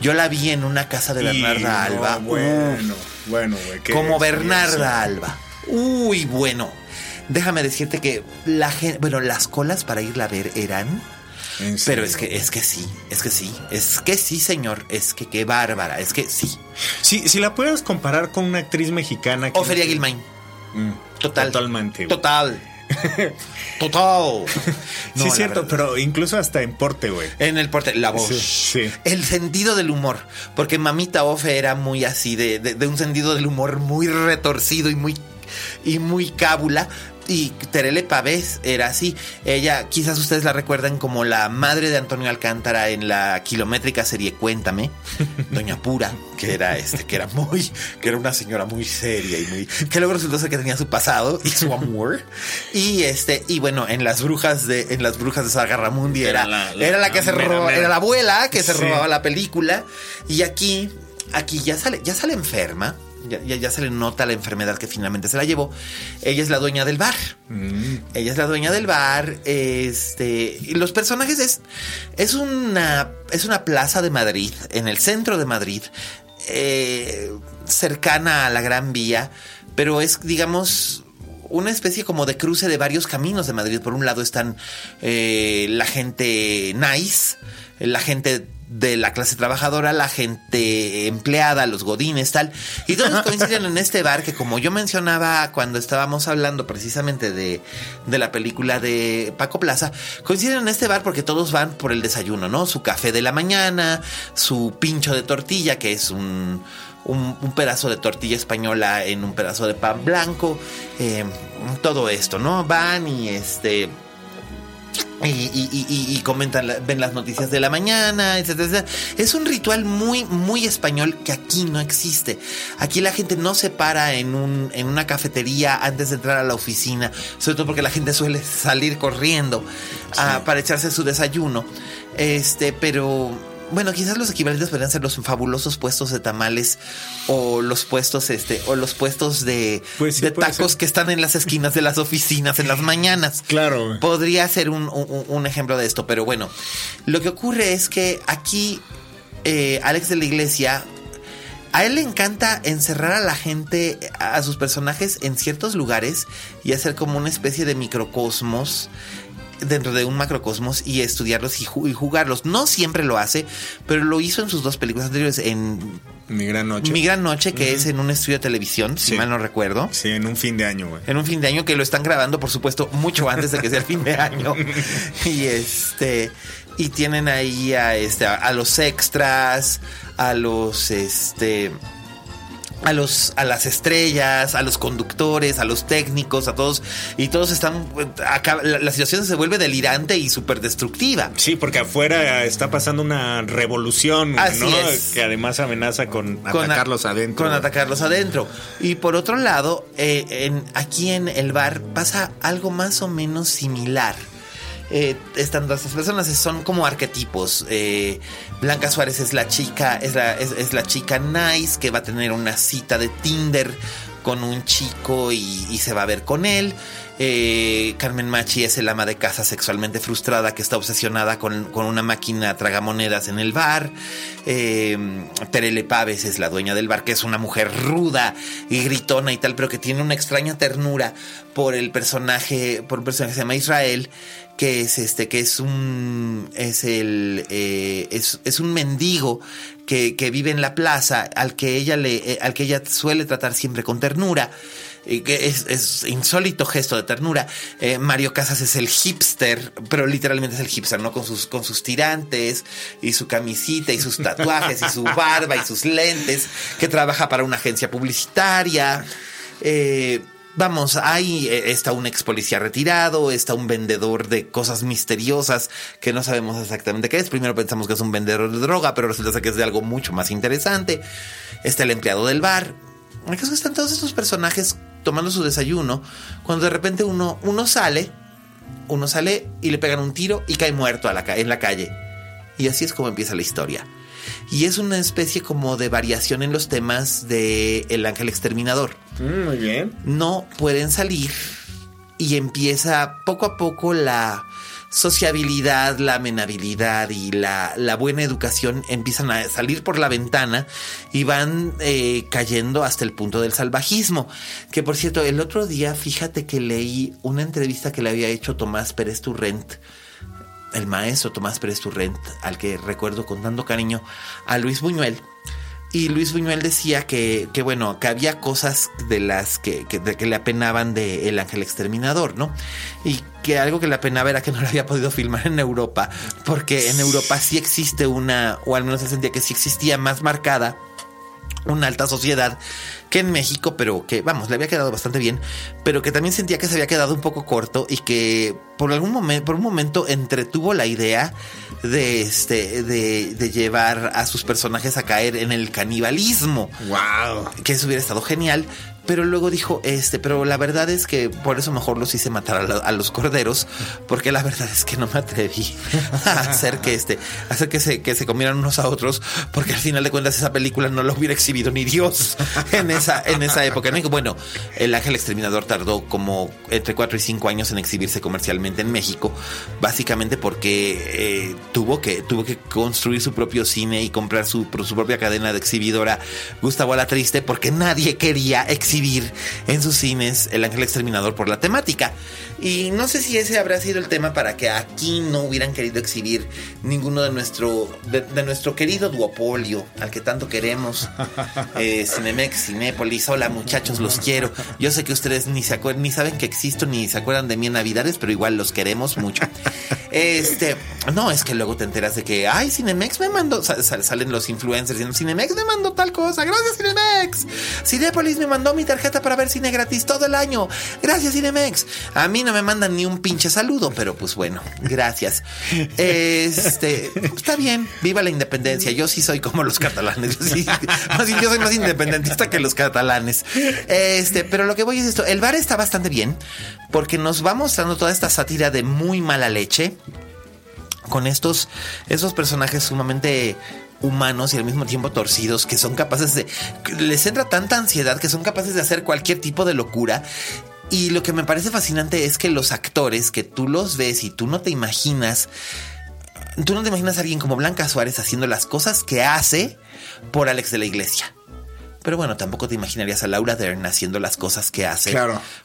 Yo la vi en una casa de Y, Bernarda no, Alba. bueno, bueno, güey. como. Bernarda Alba. Uy, bueno. Déjame decirte que la gente, bueno, las colas para irla a ver eran, pero es que es que sí, es que sí, es que sí, señor, es que qué bárbara, es que sí. Si, si la puedes comparar con una actriz mexicana. que- Ofelia Gilmain. Mm, Total. Totalmente. Total. Total. No, sí, la cierto, verdad. pero incluso hasta en porte, güey. En el porte, la voz. Sí, sí. El sentido del humor. Porque Mamita Ofe era muy así, de, de- de un sentido del humor muy retorcido y muy, y muy cábula. Y Terele Pavés era así. Ella, quizás ustedes la recuerdan como la madre de Antonio Alcántara en la kilométrica serie Cuéntame, Doña Pura, que era este, que era muy, que era una señora muy seria y muy, que luego resultó ser que tenía su pasado y su amor. Y este, y bueno, en las brujas de, en las brujas de Sagarramundi era, Era la- la- era la que la se mera, robaba, mera. era la abuela que se Sí. robaba la película. Y aquí, aquí ya sale, ya sale enferma. Ya, ya, ya se le nota la enfermedad que finalmente se la llevó. Ella es la dueña del bar. Mm. Ella es la dueña del bar. Este. Y los personajes es. Es una. Es una plaza de Madrid. En el centro de Madrid. eh, cercana a la Gran Vía. Pero es, digamos. Una especie como de cruce de varios caminos de Madrid. Por un lado están eh, la gente nice, la gente de la clase trabajadora, la gente empleada, los godines, tal. Y todos coinciden en este bar que como yo mencionaba cuando estábamos hablando precisamente de, de la película de Paco Plaza, coinciden en este bar porque todos van por el desayuno, ¿no? Su café de la mañana, su pincho de tortilla, que es un... Un, pedazo de tortilla española en un pedazo de pan blanco, eh, todo esto, ¿no? Van y este y, comentan, ven las noticias de la mañana, etcétera, Es un ritual muy, muy español que aquí no existe. Aquí la gente no se para en, un, en una cafetería antes de entrar a la oficina, sobre todo porque la gente suele salir corriendo para echarse su desayuno. Este, pero bueno, quizás los equivalentes podrían ser los fabulosos puestos de tamales o los puestos este o los puestos de, pues de tacos que están en las esquinas de las oficinas en las mañanas. Claro. Podría ser un, un, ejemplo de esto, pero bueno, lo que ocurre es que aquí eh, Alex de la Iglesia a él le encanta encerrar a la gente, a sus personajes en ciertos lugares y hacer como una especie de microcosmos dentro de un macrocosmos y estudiarlos y, jugarlos. No siempre lo hace, pero lo hizo en sus dos películas anteriores, en Mi Gran Noche. Mi Gran Noche, que es en un estudio de televisión, si mal no recuerdo. Sí, en un fin de año, güey. En un fin de año que lo están grabando, por supuesto, mucho antes de que sea el fin de año. y este y tienen ahí a este a los extras, a los este a los a las estrellas, a los conductores, a los técnicos, a todos y todos están acá la, situación se vuelve delirante y súper destructiva. Sí, porque afuera está pasando una revolución, ¿no? Que además amenaza con, atacarlos adentro. Con atacarlos adentro. Y por otro lado, eh, en, aquí en el bar pasa algo más o menos similar eh, están estas personas, son como arquetipos. Eh, Blanca Suárez es la chica, es la, es, la chica nice que va a tener una cita de Tinder con un chico y, se va a ver con él. Eh, Carmen Machi es el ama de casa sexualmente frustrada que está obsesionada con, una máquina tragamonedas en el bar. Eh, Terele Paves es la dueña del bar, que es una mujer ruda y gritona y tal, pero que tiene una extraña ternura por el personaje, por un personaje que se llama Israel, que es este, que es un, es el, eh, es, un mendigo que, vive en la plaza, al que ella le, eh, al que ella suele tratar siempre con ternura. Y que es, es, insólito gesto de ternura. Eh, Mario Casas es el hipster, pero literalmente es el hipster, ¿no? Con sus, con sus tirantes y su camisita y sus tatuajes y su barba y sus lentes, que trabaja para una agencia publicitaria. Eh, Vamos, ahí eh, está un ex policía retirado, está un vendedor de cosas misteriosas que no sabemos exactamente qué es. Primero pensamos que es un vendedor de droga, pero resulta que es de algo mucho más interesante. Está el empleado del bar. El caso que están todos estos personajes tomando su desayuno, cuando de repente uno, uno sale, uno sale y le pegan un tiro y cae muerto a la, en la calle. Y así es como empieza la historia. Y es una especie como de variación en los temas de El Ángel Exterminador. Mm, muy bien. No pueden salir y empieza poco a poco la sociabilidad, la amenabilidad y la, buena educación empiezan a salir por la ventana y van eh, cayendo hasta el punto del salvajismo. Que por cierto, el otro día, fíjate que leí una entrevista que le había hecho Tomás Pérez Turrent el maestro Tomás Pérez Turrent, al que recuerdo con tanto cariño, a Luis Buñuel. Y Luis Buñuel decía que, que bueno, que había cosas de las que, que, le apenaban de El Ángel Exterminador, ¿no? Y que algo que le apenaba era que no lo había podido filmar en Europa, porque en Europa sí existe una, o al menos se sentía que sí existía más marcada una alta sociedad que en México, pero que, vamos, le había quedado bastante bien, pero que también sentía que se había quedado un poco corto y que por algún momento, por un momento entretuvo la idea de este, de, de llevar a sus personajes a caer en el canibalismo. Wow. Que eso hubiera estado genial, pero luego dijo, este, pero la verdad es que por eso mejor los hice matar a, los corderos, porque la verdad es que no me atreví a hacer que este, hacer que se, que se comieran unos a otros, porque al final de cuentas esa película no lo hubiera exhibido ni Dios en esa, en esa época. Bueno, El Ángel Exterminador tardó como entre 4 y 5 años en exhibirse comercialmente en México, básicamente porque eh, tuvo, que, tuvo que construir su propio cine y comprar su, su propia cadena de exhibidora Gustavo la Triste, porque nadie quería exhibir en sus cines El Ángel Exterminador por la temática. Y no sé si ese habrá sido el tema para que aquí no hubieran querido exhibir ninguno de nuestro, de, nuestro querido duopolio, al que tanto queremos. Eh, Cinemex, Cinépolis, hola muchachos, los quiero. Yo sé que ustedes ni, se ni saben que existo, ni se acuerdan de mí en Navidades, pero igual los queremos mucho. Este, no, es que luego te enteras de que, ay, Cinemex me mandó, salen los influencers diciendo, Cinemex me mandó tal cosa, gracias Cinemex. Cinépolis me mandó mi tarjeta para ver cine gratis todo el año, gracias Cinemex. A mí no me mandan ni un pinche saludo, pero pues bueno, gracias. Este, está bien, viva la independencia. Yo sí soy como los catalanes. Yo, yo soy más independentista que los catalanes. Este, pero lo que voy es esto, el bar está bastante bien porque nos va mostrando toda esta sátira de muy mala leche con estos, esos personajes sumamente humanos y al mismo tiempo torcidos que son capaces de les entra tanta ansiedad que son capaces de hacer cualquier tipo de locura y lo que me parece fascinante es que los actores que tú los ves y tú no te imaginas tú no te imaginas a alguien como Blanca Suárez haciendo las cosas que hace por Alex de la Iglesia pero bueno, tampoco te imaginarías a Laura Dern haciendo las cosas que hace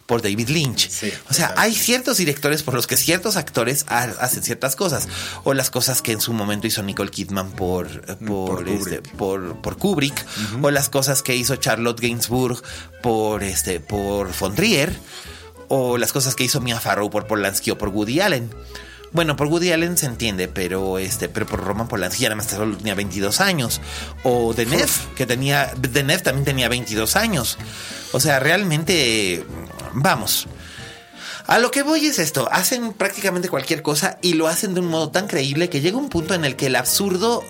por David Lynch. o sea, hay ciertos directores por los que ciertos actores hacen ciertas cosas. O las cosas que en su momento hizo Nicole Kidman por, por, este, Kubrick. O las cosas que hizo Charlotte Gainsbourg por, este, por Fondrier. O las cosas que hizo Mia Farrow por Polanski o por Woody Allen. Bueno, por Woody Allen se entiende, pero este, pero por Roman Polanski además solo tenía 22 años. O Denef, que tenía, Denef también tenía 22 años. O sea, realmente, vamos. A lo que voy es esto, hacen prácticamente cualquier cosa y lo hacen de un modo tan creíble que llega un punto en el que el absurdo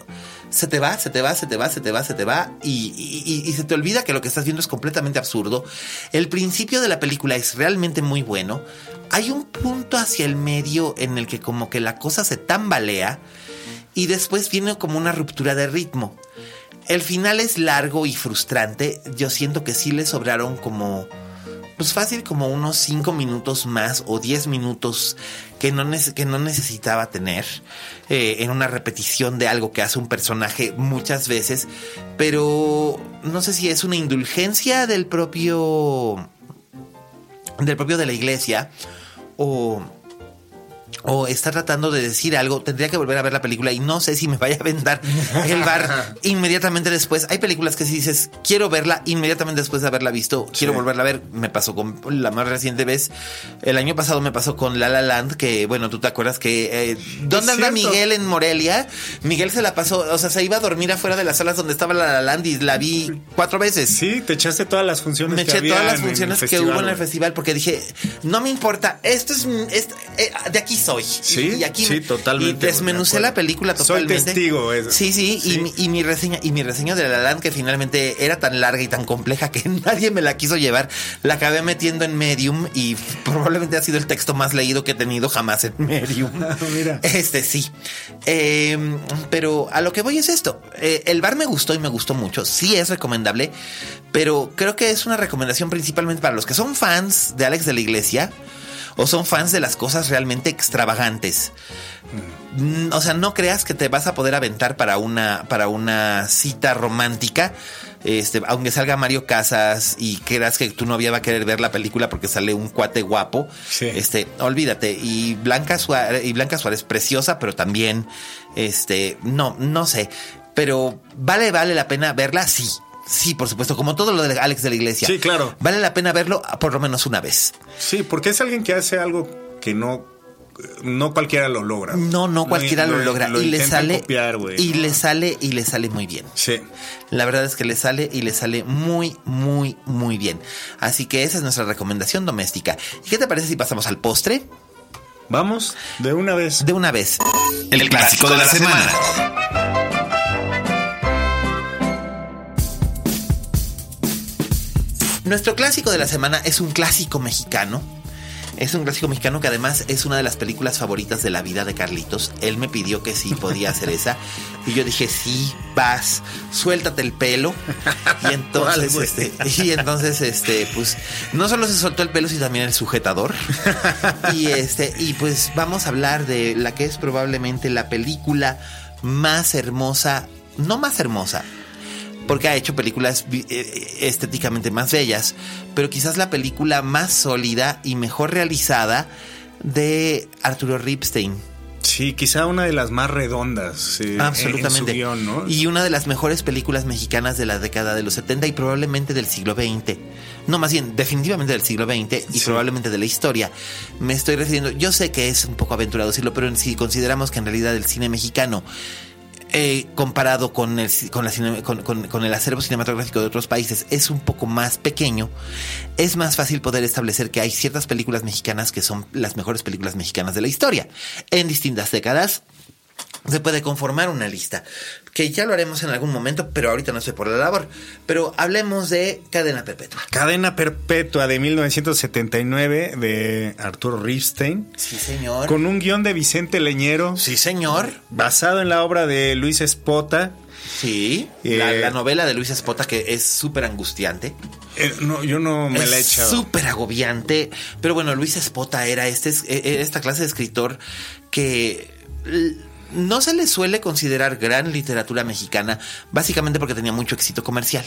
se te va, se te va, se te va, se te va, se te va y, y, se te olvida que lo que estás viendo es completamente absurdo. El principio de la película es realmente muy bueno hay un punto hacia el medio en el que como que la cosa se tambalea y después viene como una ruptura de ritmo. El final es largo y frustrante. Yo siento que sí le sobraron como, pues fácil, como unos 5 minutos más o 10 minutos que no, que no necesitaba tener eh, en una repetición de algo que hace un personaje muchas veces. Pero no sé si es una indulgencia del propio, del propio de la iglesia o o está tratando de decir algo, tendría que volver a ver la película y no sé si me vaya a vendar el bar inmediatamente después. Hay películas que si dices, quiero verla inmediatamente después de haberla visto, quiero volverla a ver. Me pasó con la más reciente vez, el año pasado me pasó con La La Land, que bueno, tú te acuerdas que... Eh, ¿Dónde anda Miguel en Morelia? Miguel se la pasó, o sea, se iba a dormir afuera de las salas donde estaba La La Land y la vi cuatro veces. Sí, te echaste todas las funciones. Me eché todas las funciones que hubo en el festival porque dije, no me importa, esto es... Eh, de aquí soy Sí, y aquí sí, totalmente. Y desmenucé la película totalmente. Soy testigo. Eso. Sí, sí, Y, mi, reseña y mi reseña de La Land que finalmente era tan larga y tan compleja que nadie me la quiso llevar, la acabé metiendo en Medium y probablemente ha sido el texto más leído que he tenido jamás en Medium. Ah, mira. Este sí. Em, pero a lo que voy es esto. Eh, el bar me gustó y me gustó mucho. Sí es recomendable, pero creo que es una recomendación principalmente para los que son fans de Alex de la Iglesia o son fans de las cosas realmente extravagantes. Mm, o sea, no creas que te vas a poder aventar para una, para una cita romántica. Este, aunque salga Mario Casas y creas que tu novia va a querer ver la película porque sale un cuate guapo, este, olvídate. Y Blanca Suárez, y Blanca Suárez preciosa, pero también, este, no, no sé. Pero vale, vale la pena verla, sí. Sí, por supuesto, como todo lo de Alex de la Iglesia. Sí, claro. Vale la pena verlo por lo menos una vez. Sí, porque es alguien que hace algo que no no cualquiera lo logra. No, no cualquiera lo, logra y le sale y le sale y le sale muy bien. Sí. La verdad es que le sale y le sale muy muy muy bien. Así que esa es nuestra recomendación doméstica. ¿Y qué te parece si pasamos al postre? Vamos, de una vez. De una vez. El, clásico, de la, semana. Nuestro clásico de la semana es un clásico mexicano. Es un clásico mexicano que además es una de las películas favoritas de la vida de Carlitos. Él me pidió que sí podía hacer esa. Y yo dije, sí, vas, suéltate el pelo. Y entonces, este, y entonces, este, pues, no solo se soltó el pelo, sino también el sujetador. Y este, y pues vamos a hablar de la que es probablemente la película más hermosa, no más hermosa, porque ha hecho películas vi- eh, estéticamente más bellas, pero quizás la película más sólida y mejor realizada de Arturo Ripstein. Sí, quizá una de las más redondas. eh, en- Absolutamente. En su guion, ¿no? Y una de las mejores películas mexicanas de la década de los 70 y probablemente del siglo XX. No, más bien, definitivamente del siglo XX y Sí. probablemente de la historia. Me estoy refiriendo, yo sé que es un poco aventurado decirlo, pero si consideramos que en realidad el cine mexicano eh, comparado con el, con el acervo cinematográfico de otros países es un poco más pequeño, es más fácil poder establecer que hay ciertas películas mexicanas que son las mejores películas mexicanas de la historia. En distintas décadas se puede conformar una lista, que ya lo haremos en algún momento, pero ahorita no estoy por la labor. Pero hablemos de Cadena Perpetua. Cadena Perpetua de 1979 de Arturo Ripstein. Sí, señor. Con un guion de Vicente Leñero. Sí, señor. Basado en la obra de Luis Espota. Sí. Eh, la, la novela de Luis Espota, que es súper angustiante. Eh, no, yo no me la he echado. súper agobiante. Pero bueno, Luis Espota era este, es- e- e- esta clase de escritor que no se le suele considerar gran literatura mexicana, básicamente porque tenía mucho éxito comercial.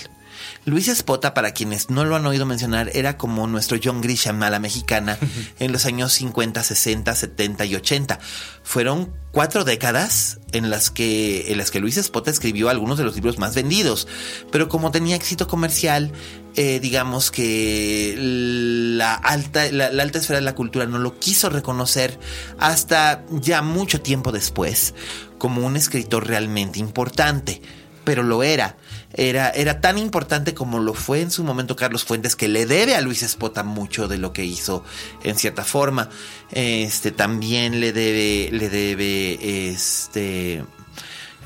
Luis Espota, para quienes no lo han oído mencionar, era como nuestro John Grisham a la mexicana en los años 50, 60, 70 y 80. Fueron cuatro décadas en las que, en las que Luis Espota escribió algunos de los libros más vendidos. Pero como tenía éxito comercial, eh, digamos que la alta, la, alta esfera de la cultura no lo quiso reconocer hasta ya mucho tiempo después como un escritor realmente importante. Pero lo era. Era, era tan importante como lo fue en su momento Carlos Fuentes, que le debe a Luis Espota mucho de lo que hizo en cierta forma. Este también le debe, le debe, este.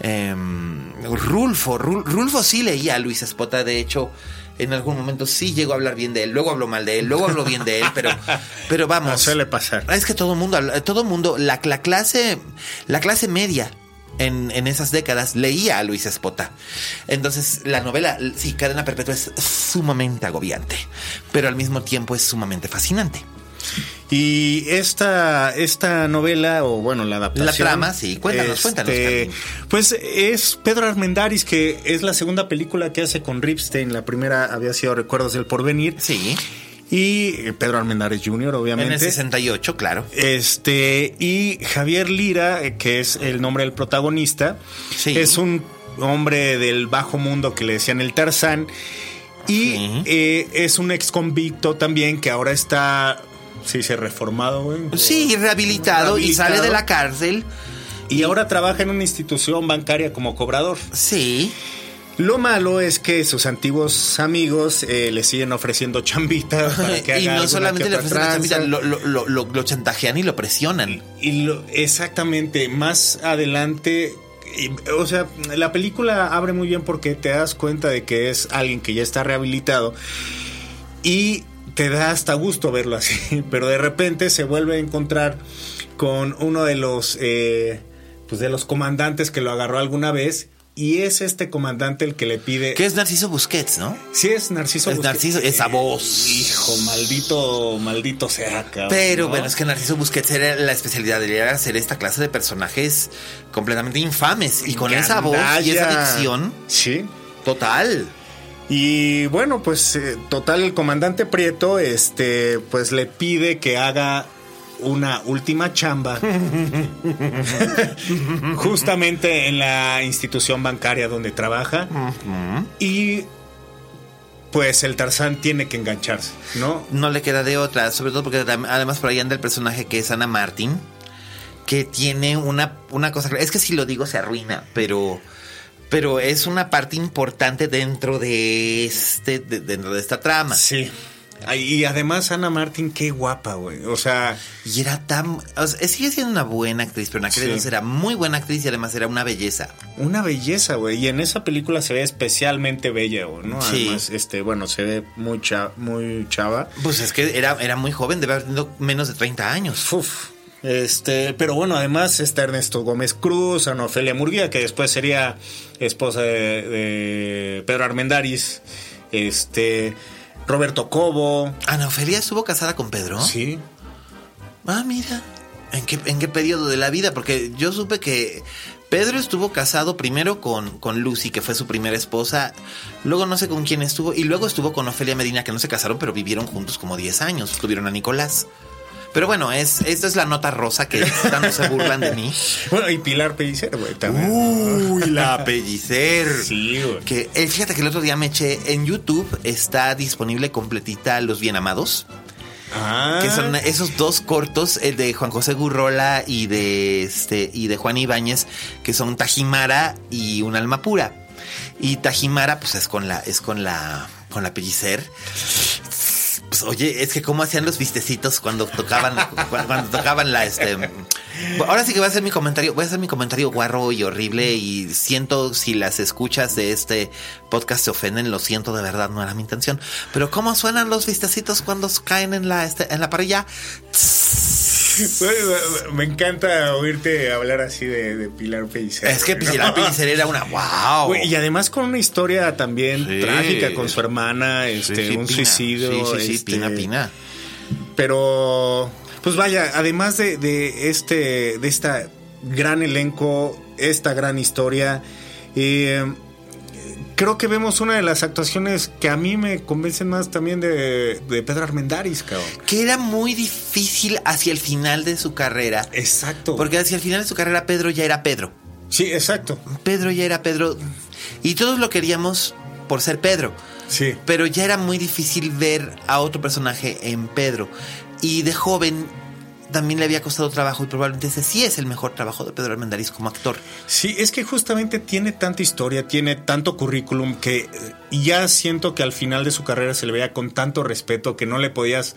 em, Rulfo, Rul- Rulfo sí leía a Luis Espota, de hecho, en algún momento sí llegó a hablar bien de él, luego habló mal de él, luego habló bien de él, pero, pero vamos. No suele pasar. Es que todo el mundo, todo mundo, la, la clase, la clase media en, en esas décadas leía a Luis Espota. Entonces, la novela, sí, Cadena Perpetua es sumamente agobiante, pero al mismo tiempo es sumamente fascinante. Y esta, esta novela, o bueno, la adaptación. La trama, sí. Cuéntanos, cuéntanos, Carmen. Pues es Pedro Armendáriz, que es la segunda película que hace con Ripstein. La primera había sido Recuerdos del Porvenir. Sí, Y eh, Pedro Armendáriz Jr., en obviamente. el 68, claro. Este, y Javier Lira, eh, que es el nombre del protagonista, Sí. es un hombre del bajo mundo que le decían el Tarzán. Y eh, es un ex convicto también que ahora está, sí, se reformado, güey. Sí, rehabilitado, y sale de la cárcel. Y ahora trabaja en una institución bancaria como cobrador. Sí. Lo malo es que sus antiguos amigos eh, le siguen ofreciendo chambita para que haga y no solamente le ofrecen chambita, lo, lo, lo, lo- lo chantajean y lo presionan. Y exactamente, más adelante, y- o sea, la película abre muy bien porque te das cuenta de que es alguien que ya está rehabilitado y te da hasta gusto verlo así, pero de repente se vuelve a encontrar con uno de los, eh, pues de los comandantes que lo agarró alguna vez y es este comandante el que le pide... Que es Narciso Busquets, ¿no? Sí, es Narciso. Es Busquets. Narciso, esa voz. Hijo, maldito, maldito sea, cabrón, Pero ¿no? bueno, es que Narciso Busquets era la especialidad era hacer esta clase de personajes completamente infames. Y con esa voz y esa dicción, Sí. total. Y bueno, pues eh, total, el comandante Prieto, este, pues le pide que haga una última chamba justamente en la institución bancaria donde trabaja. Y pues el Tarzán tiene que engancharse, ¿no? No le queda de otra, sobre todo porque además por ahí anda el personaje que es Ana Martín, que tiene una, una cosa, es que si lo digo se arruina, pero pero es una parte importante dentro de este de- dentro de esta trama. Sí. Y además Ana Martín, qué guapa, güey. O sea, Y era tan, o sea, sigue siendo una buena actriz, pero en aquel Sí. entonces era muy buena actriz y además era una belleza. una belleza, güey. Y en esa película se ve especialmente bella, güey, ¿no? Sí. Además, este, bueno, se ve muy, cha- muy chava. Pues es que era, era muy joven, debe haber tenido menos de 30 años. Uf. Este, pero bueno, además está Ernesto Gómez Cruz, Ana Ofelia Murguía, que después sería esposa de, de Pedro Armendáriz, este, Roberto Cobo. Ana Ofelia estuvo casada con Pedro. Sí. Ah, mira. ¿En qué, ¿En qué periodo de la vida? Porque yo supe que Pedro estuvo casado primero con, con Lucy, que fue su primera esposa, luego no sé con quién estuvo, y luego estuvo con Ofelia Medina, que no se casaron, pero vivieron juntos como 10 años, tuvieron a Nicolás. Pero bueno, es, esta es la nota rosa que tanto se burlan de mí. Bueno, y Pilar Pellicer, güey, también. Uy, la Pellicer. Sí, güey. Que eh, fíjate que el otro día me eché en YouTube, está disponible completita Los Bien Amados. Ah. Que son esos dos cortos, el de Juan José Gurrola y de este y de Juan Ibáñez, que son Tajimara y Un alma pura. Y Tajimara, pues es con la, es con la, con la pellicer. Pues oye, es que cómo hacían los vistecitos cuando tocaban, cuando, tocaban la este. Ahora sí que voy a hacer mi comentario, voy a hacer mi comentario guarro y horrible y siento si las escuchas de este podcast se ofenden, lo siento de verdad, no era mi intención. Pero cómo suenan los vistecitos cuando caen en la este, en la parrilla. Güey, Me encanta oírte hablar así de, de Pilar Pellicer. Es que ¿no? Pilar Pellicer era una wow. Y además con una historia también Sí. trágica con su hermana, este, sí, un Pina. suicidio. Sí, sí, sí, este, Pina, Pina. Pero, pues vaya, además de, de este, de esta gran elenco, esta gran historia, eh, creo que vemos una de las actuaciones que a mí me convencen más también de, de Pedro Armendáriz, cabrón. Que era muy difícil hacia el final de su carrera. Exacto. Porque hacia el final de su carrera Pedro ya era Pedro. sí, exacto. Pedro ya era Pedro. Y todos lo queríamos por ser Pedro. Sí. Pero ya era muy difícil ver a otro personaje en Pedro. Y de joven también le había costado trabajo y probablemente ese sí es el mejor trabajo de Pedro Armendáriz como actor. Sí, es que justamente tiene tanta historia, tiene tanto currículum que eh, ya siento que al final de su carrera se le veía con tanto respeto que no le podías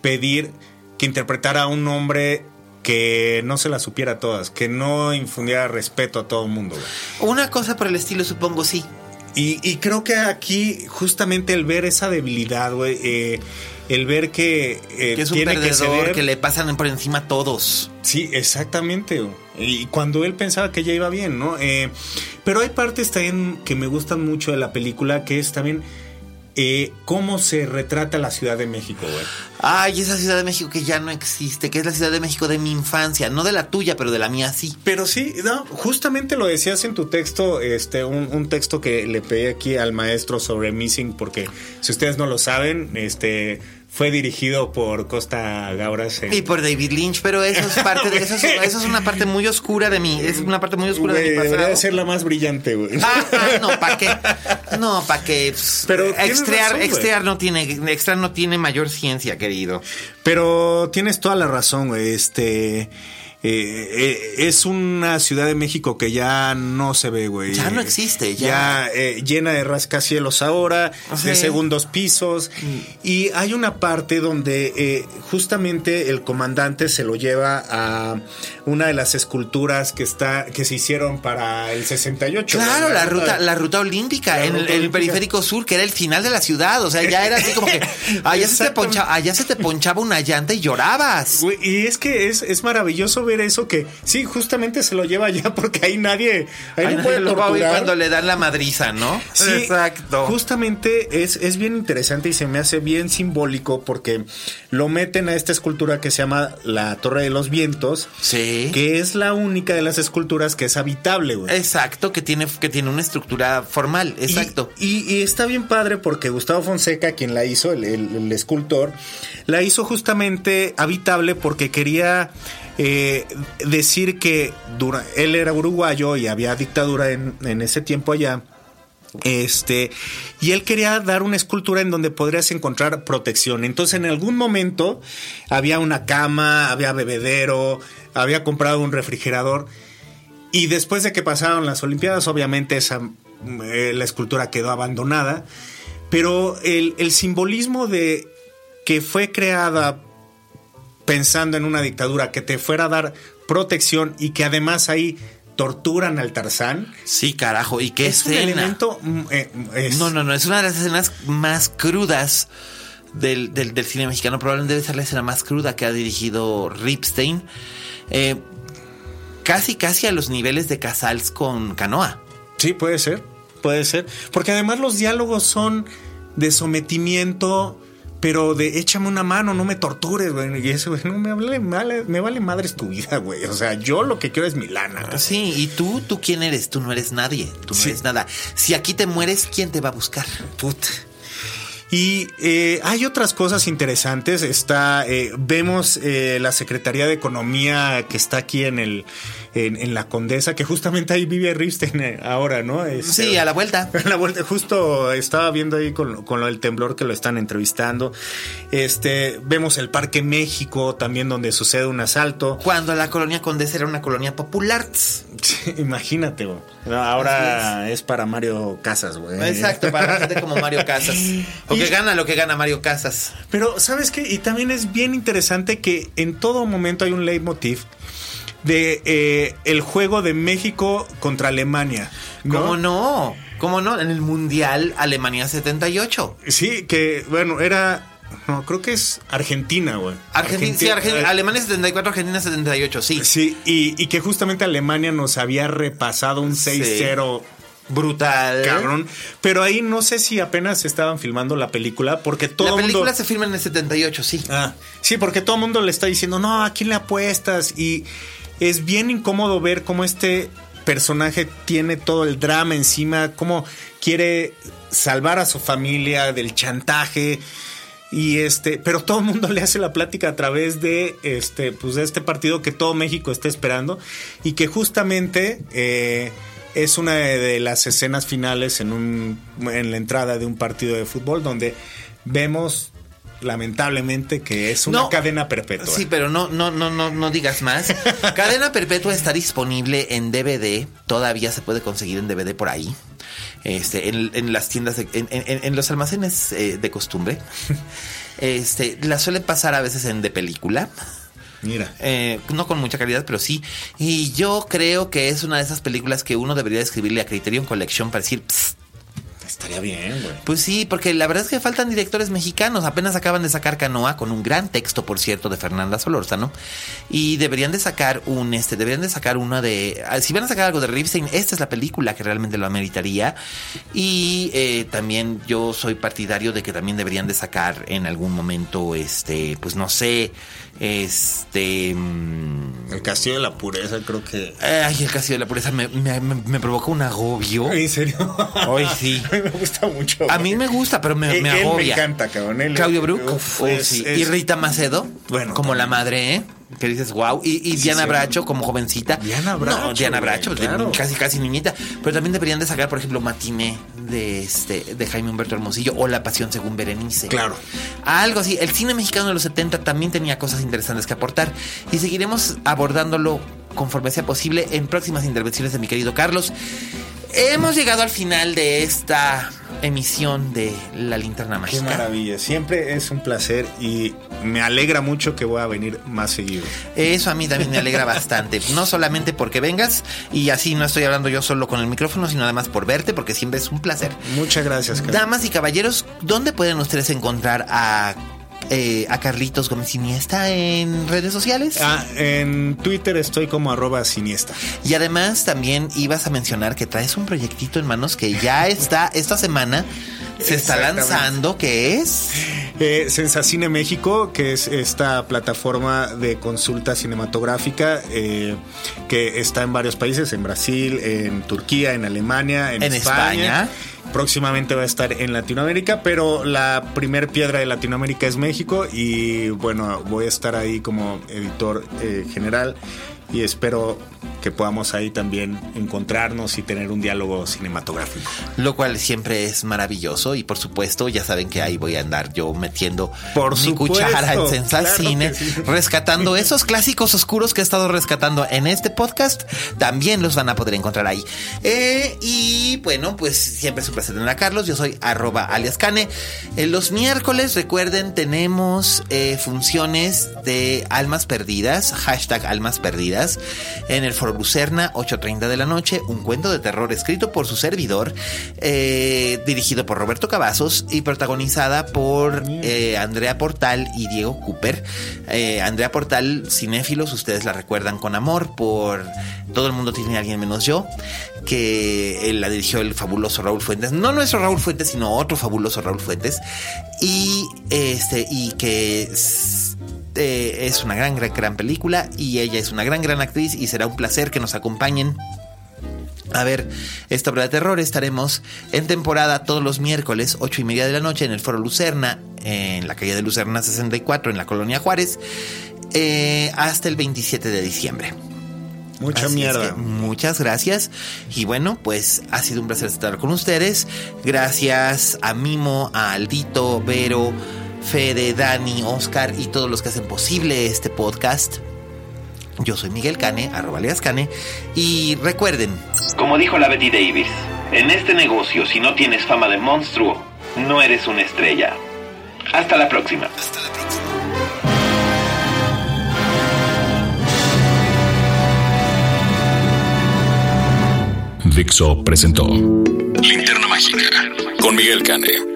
pedir que interpretara a un hombre que no se la supiera todas, que no infundiera respeto a todo el mundo. Una cosa por el estilo, supongo, sí. Y, y creo que aquí justamente el ver esa debilidad, güey, eh, el ver que, eh, Que es un tiene perdedor que, ceder, le pasan por encima a todos. Sí, exactamente. Y cuando él pensaba que ya iba bien, ¿no? Eh, pero hay partes también que me gustan mucho de la película, que es también eh, cómo se retrata la Ciudad de México, güey. Ay, esa Ciudad de México que ya no existe, que es la Ciudad de México de mi infancia, no de la tuya, pero de la mía sí. Pero sí, no, justamente lo decías en tu texto, este, un, un texto que le pedí aquí al maestro sobre Missing, porque si ustedes no lo saben, este fue dirigido por Costa Gauras. en- Y por David Lynch, pero eso es parte de eso es, eso es una parte muy oscura de mí, es una parte muy oscura Güey, de mi debería pasado. de ser la más brillante, güey. Ah, ah, no, ¿para qué? No, ¿para qué? Pss, Pero tienes extrear, razón, extrear no tiene, extra no tiene mayor ciencia, querido. Pero tienes toda la razón, güey. Este. Eh, eh, es una Ciudad de México que ya no se ve, güey. Ya no existe, ya. Ya eh, llena de rascacielos ahora, Sí. de segundos pisos. Y hay una parte donde justamente el comandante se lo lleva a una de las esculturas que está que se hicieron para el 68. Claro, la ruta, la ruta olímpica La en el, ruta en el olímpica. periférico sur, que era el final de la ciudad. O sea, ya era así como que allá se, te ponchaba, allá se te ponchaba una llanta y llorabas. Güey, y es que es, es maravilloso ver eso que sí, justamente se lo lleva allá porque ahí nadie, ahí no puede lo va a oír torturar. cuando le dan la madriza, ¿no? Sí, exacto. Justamente es, es bien interesante y se me hace bien simbólico porque lo meten a esta escultura que se llama la Torre de los Vientos, Sí. que es la única de las esculturas que es habitable, güey. Exacto, que tiene, que tiene una estructura formal, Y- exacto. Y, y está bien padre porque Gustavo Fonseca, quien la hizo, el, el- el escultor, la hizo justamente habitable porque quería eh, decir que él era uruguayo y había dictadura en, en ese tiempo allá. Este, y él quería dar una escultura en donde podrías encontrar protección. Entonces, en algún momento había una cama, había bebedero, había comprado un refrigerador. Y después de que pasaron las Olimpiadas, obviamente esa, eh, la escultura quedó abandonada. Pero el, el simbolismo de que fue creada pensando en una dictadura que te fuera a dar protección y que además ahí torturan al Tarzán. Sí, carajo. ¿Y qué Es un escena? elemento. mm, eh, es- No, no, no. Es una de las escenas más crudas del, del- del cine mexicano. Probablemente debe ser la escena más cruda que ha dirigido Ripstein. Eh, casi, casi a los niveles de Casals con Canoa. Sí, puede ser. Puede ser. Porque además los diálogos son de sometimiento pero de échame una mano, no me tortures, güey. Y eso, güey, no me vale, me vale madres tu vida, güey. O sea, yo lo que quiero es mi lana. Sí, y tú, ¿tú quién eres? Tú no eres nadie, tú no eres nada. Si aquí te mueres, ¿quién te va a buscar? Puta. Y eh, hay otras cosas interesantes. Está, eh, vemos eh, la Secretaría de Economía que está aquí en el en, la Condesa, que justamente ahí vive Ripstein ahora, ¿no? sí, a la vuelta. A la vuelta, justo estaba viendo ahí con, con, lo del temblor que lo están entrevistando. Este, vemos el Parque México también donde sucede un asalto. Cuando la colonia Condesa era una colonia popular. imagínate, güey. Ahora es. para Mario Casas, güey. Exacto, para gente como Mario Casas. O que gana lo que gana Mario Casas. Pero, ¿sabes qué? Y también es bien interesante que en todo momento hay un leitmotiv de eh, el juego de México contra Alemania. ¿Cómo no? ¿Cómo no? En el Mundial Alemania 78. Sí, que bueno, era no, creo que es Argentina, güey. Argentina, sí, eh, Alemania 74, Argentina 78, sí. Sí, y, que justamente Alemania nos había repasado un 6-0. Brutal. Cabrón. Pero ahí no sé si apenas estaban filmando la película, porque todo La película se filma en el 78, sí. Ah, sí, porque todo el mundo le está diciendo, no, ¿a quién le apuestas? Y es bien incómodo ver cómo este personaje tiene todo el drama encima, cómo quiere salvar a su familia del chantaje. Y este, pero todo el mundo le hace la plática a través de este, pues de este partido que todo México está esperando y que justamente eh, es una de las escenas finales en un, en la entrada de un partido de fútbol donde vemos lamentablemente que es una cadena perpetua. Sí, pero no, no, no, no, no digas más. cadena perpetua está disponible en DVD, todavía se puede conseguir en DVD por ahí. Este, en, las tiendas, en, los almacenes eh, de costumbre. Este, la suelen pasar a veces en de película. Mira. Eh, no con mucha calidad, pero sí. Y yo creo que es una de esas películas que uno debería escribirle a Criterion Collection para decir, Estaría bien, güey. Pues sí, porque la verdad es que faltan directores mexicanos. Apenas acaban de sacar Canoa con un gran texto, por cierto, de Fernanda Solórzano. Y deberían de sacar un, este, deberían de sacar una de. Ah, si van a sacar algo de Ripstein, esta es la película que realmente lo ameritaría. Y eh, también yo soy partidario de que también deberían de sacar en algún momento, este, pues no sé este. Mm, el Castillo de la Pureza, creo que. Ay, el Castillo de la Pureza me, me, me, provoca un agobio. ¿En serio? Hoy sí. a mí me gusta mucho. A mí me gusta, pero me, me agobia. me encanta, cabrón. Claudio Brook. sí. Y Rita Macedo. Bueno. Como la madre, ¿eh? Que dices, wow. Y, Diana Bracho como jovencita. Diana Bracho. No, Diana Bracho, casi, casi niñita. Pero también deberían de sacar, por ejemplo, Matiné de, este, de Jaime Humberto Hermosillo o La Pasión según Berenice. Claro. Algo así. El cine mexicano de los 70 también tenía cosas interesantes que aportar y seguiremos abordándolo conforme sea posible en próximas intervenciones de mi querido Carlos. Hemos llegado al final de esta emisión de La Linterna Mágica. Qué maravilla, siempre es un placer y me alegra mucho que voy a venir más seguido. Eso a mí también me alegra bastante, no solamente porque vengas y así no estoy hablando yo solo con el micrófono, sino además por verte, porque siempre es un placer. Muchas gracias. Damas y caballeros, ¿dónde pueden ustedes encontrar a eh, a Carlitos Gómez Siniesta en redes sociales? Ah, en Twitter estoy como arroba siniesta. Y además también ibas a mencionar que traes un proyectito en manos que ya está esta semana. Se está lanzando, ¿qué es? Eh, Sensacine México, que es esta plataforma de consulta cinematográfica eh, que está en varios países, en Brasil, en Turquía, en Alemania, en, España próximamente va a estar en Latinoamérica, pero la primer piedra de Latinoamérica es México y bueno, voy a estar ahí como editor eh, general y espero que podamos ahí también encontrarnos y tener un diálogo cinematográfico. Lo cual siempre es maravilloso y por supuesto ya saben que ahí voy a andar yo metiendo por mi cuchara en Sensal Cine, rescatando esos clásicos oscuros que he estado rescatando en este podcast, también los van a poder encontrar ahí. Eh, y bueno, pues siempre es un placer tener a Carlos, yo soy arroba alias Cane. En los miércoles, recuerden, tenemos eh, funciones de almas perdidas, hashtag almas perdidas, en el foro Lucerna, 8.30 de la noche, un cuento de terror escrito por su servidor, eh, dirigido por Roberto Cavazos y protagonizada por eh, Andrea Portal y Diego Cooper. Eh, Andrea Portal, cinéfilos, ustedes la recuerdan con amor por Todo el mundo tiene a alguien menos yo, que la dirigió el fabuloso Raúl Fuentes Fuentes. No nuestro Raúl Fuentes, sino otro fabuloso Raúl Fuentes. Y este, y que eh, es una gran, gran, gran película. Y ella es una gran, gran actriz. Y será un placer que nos acompañen a ver esta obra de terror. Estaremos en temporada todos los miércoles, 8 y media de la noche, en el Foro Lucerna, en la calle de Lucerna 64, en la colonia Juárez, eh, hasta el 27 de diciembre. Mucha mierda. muchas gracias. Y bueno, pues ha sido un placer estar con ustedes. Gracias a Mimo, a Aldito, Vero, Fede, Dani, Oscar y todos los que hacen posible este podcast. Yo soy Miguel Cane, arroba Cane. Y recuerden. Como dijo la Betty Davis, en este negocio, si no tienes fama de monstruo, no eres una estrella. Hasta la próxima. Hasta la próxima. Dixo presentó Linterna Mágica con Miguel Cane.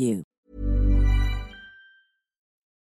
you.